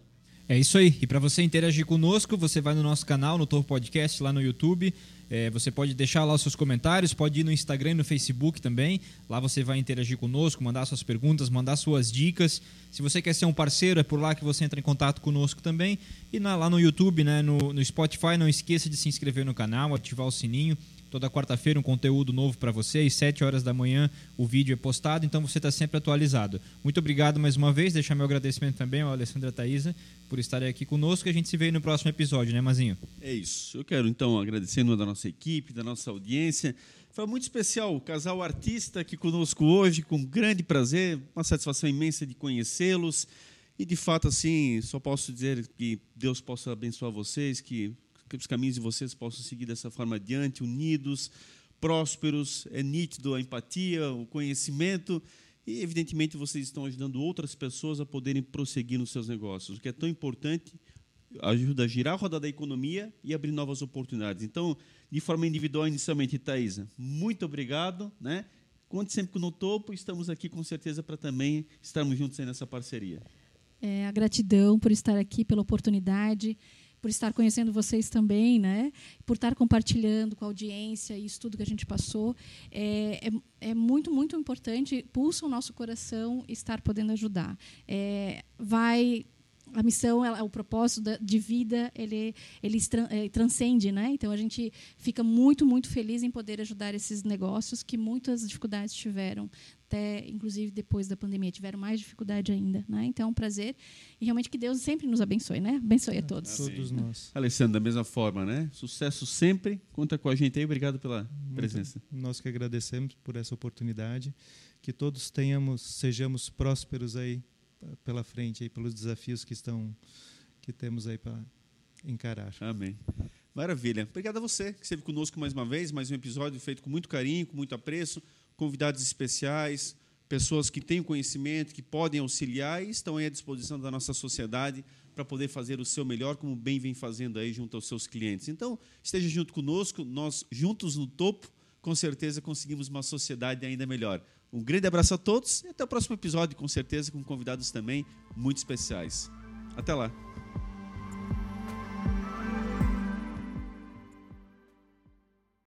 É isso aí. E para você interagir conosco, você vai no nosso canal, no Torre Podcast, lá no YouTube. É, você pode deixar lá os seus comentários, pode ir no Instagram e no Facebook também. Lá você vai interagir conosco, mandar suas perguntas, mandar suas dicas. Se você quer ser um parceiro, é por lá que você entra em contato conosco também. E na, lá no YouTube, né, no, no Spotify, não esqueça de se inscrever no canal, ativar o sininho. Toda quarta-feira um conteúdo novo para vocês, 7 horas da manhã o vídeo é postado, então você está sempre atualizado. Muito obrigado mais uma vez, deixar meu agradecimento também ao Alessandra Thaisa por estarem aqui conosco e a gente se vê no próximo episódio, né, Mazinho? É isso. Eu quero então agradecer da nossa equipe, da nossa audiência. Foi muito especial o casal artista aqui conosco hoje, com grande prazer, uma satisfação imensa de conhecê-los. E de fato, assim, só posso dizer que Deus possa abençoar vocês, que que os caminhos de vocês possam seguir dessa forma adiante, unidos, prósperos, é nítido a empatia, o conhecimento e, evidentemente, vocês estão ajudando outras pessoas a poderem prosseguir nos seus negócios, o que é tão importante, ajuda a girar a roda da economia e abrir novas oportunidades. Então, de forma individual, inicialmente, Thaisa, muito obrigado, né? Conte sempre no topo, estamos aqui com certeza para também estarmos juntos nessa parceria. É, a gratidão por estar aqui, pela oportunidade por estar conhecendo vocês também, né? por estar compartilhando com a audiência isso tudo que a gente passou. É, é, é muito, muito importante, pulsa o nosso coração estar podendo ajudar. É, vai a missão, ela, o propósito de vida, ele, ele é, transcende, né? Então a gente fica muito, muito feliz em poder ajudar esses negócios que muitas dificuldades tiveram até inclusive depois da pandemia tiveram mais dificuldade ainda, né? Então é um prazer e realmente que Deus sempre nos abençoe, né? Abençoe a todos. Todos nós. Alessandro, da mesma forma, né? Sucesso sempre. Conta com a gente aí. Obrigado pela Muito, presença. Nós que agradecemos por essa oportunidade. Que todos tenhamos, sejamos prósperos aí pela frente aí pelos desafios que estão que temos aí para encarar. Amém. Maravilha. Obrigado a você que esteve conosco mais uma vez, mais um episódio feito com muito carinho, com muito apreço convidados especiais, pessoas que têm conhecimento, que podem auxiliar e estão à disposição da nossa sociedade para poder fazer o seu melhor, como bem vem fazendo aí junto aos seus clientes. Então, esteja junto conosco, nós juntos no topo, com certeza conseguimos uma sociedade ainda melhor. Um grande abraço a todos e até o próximo episódio, com certeza com convidados também muito especiais. Até lá.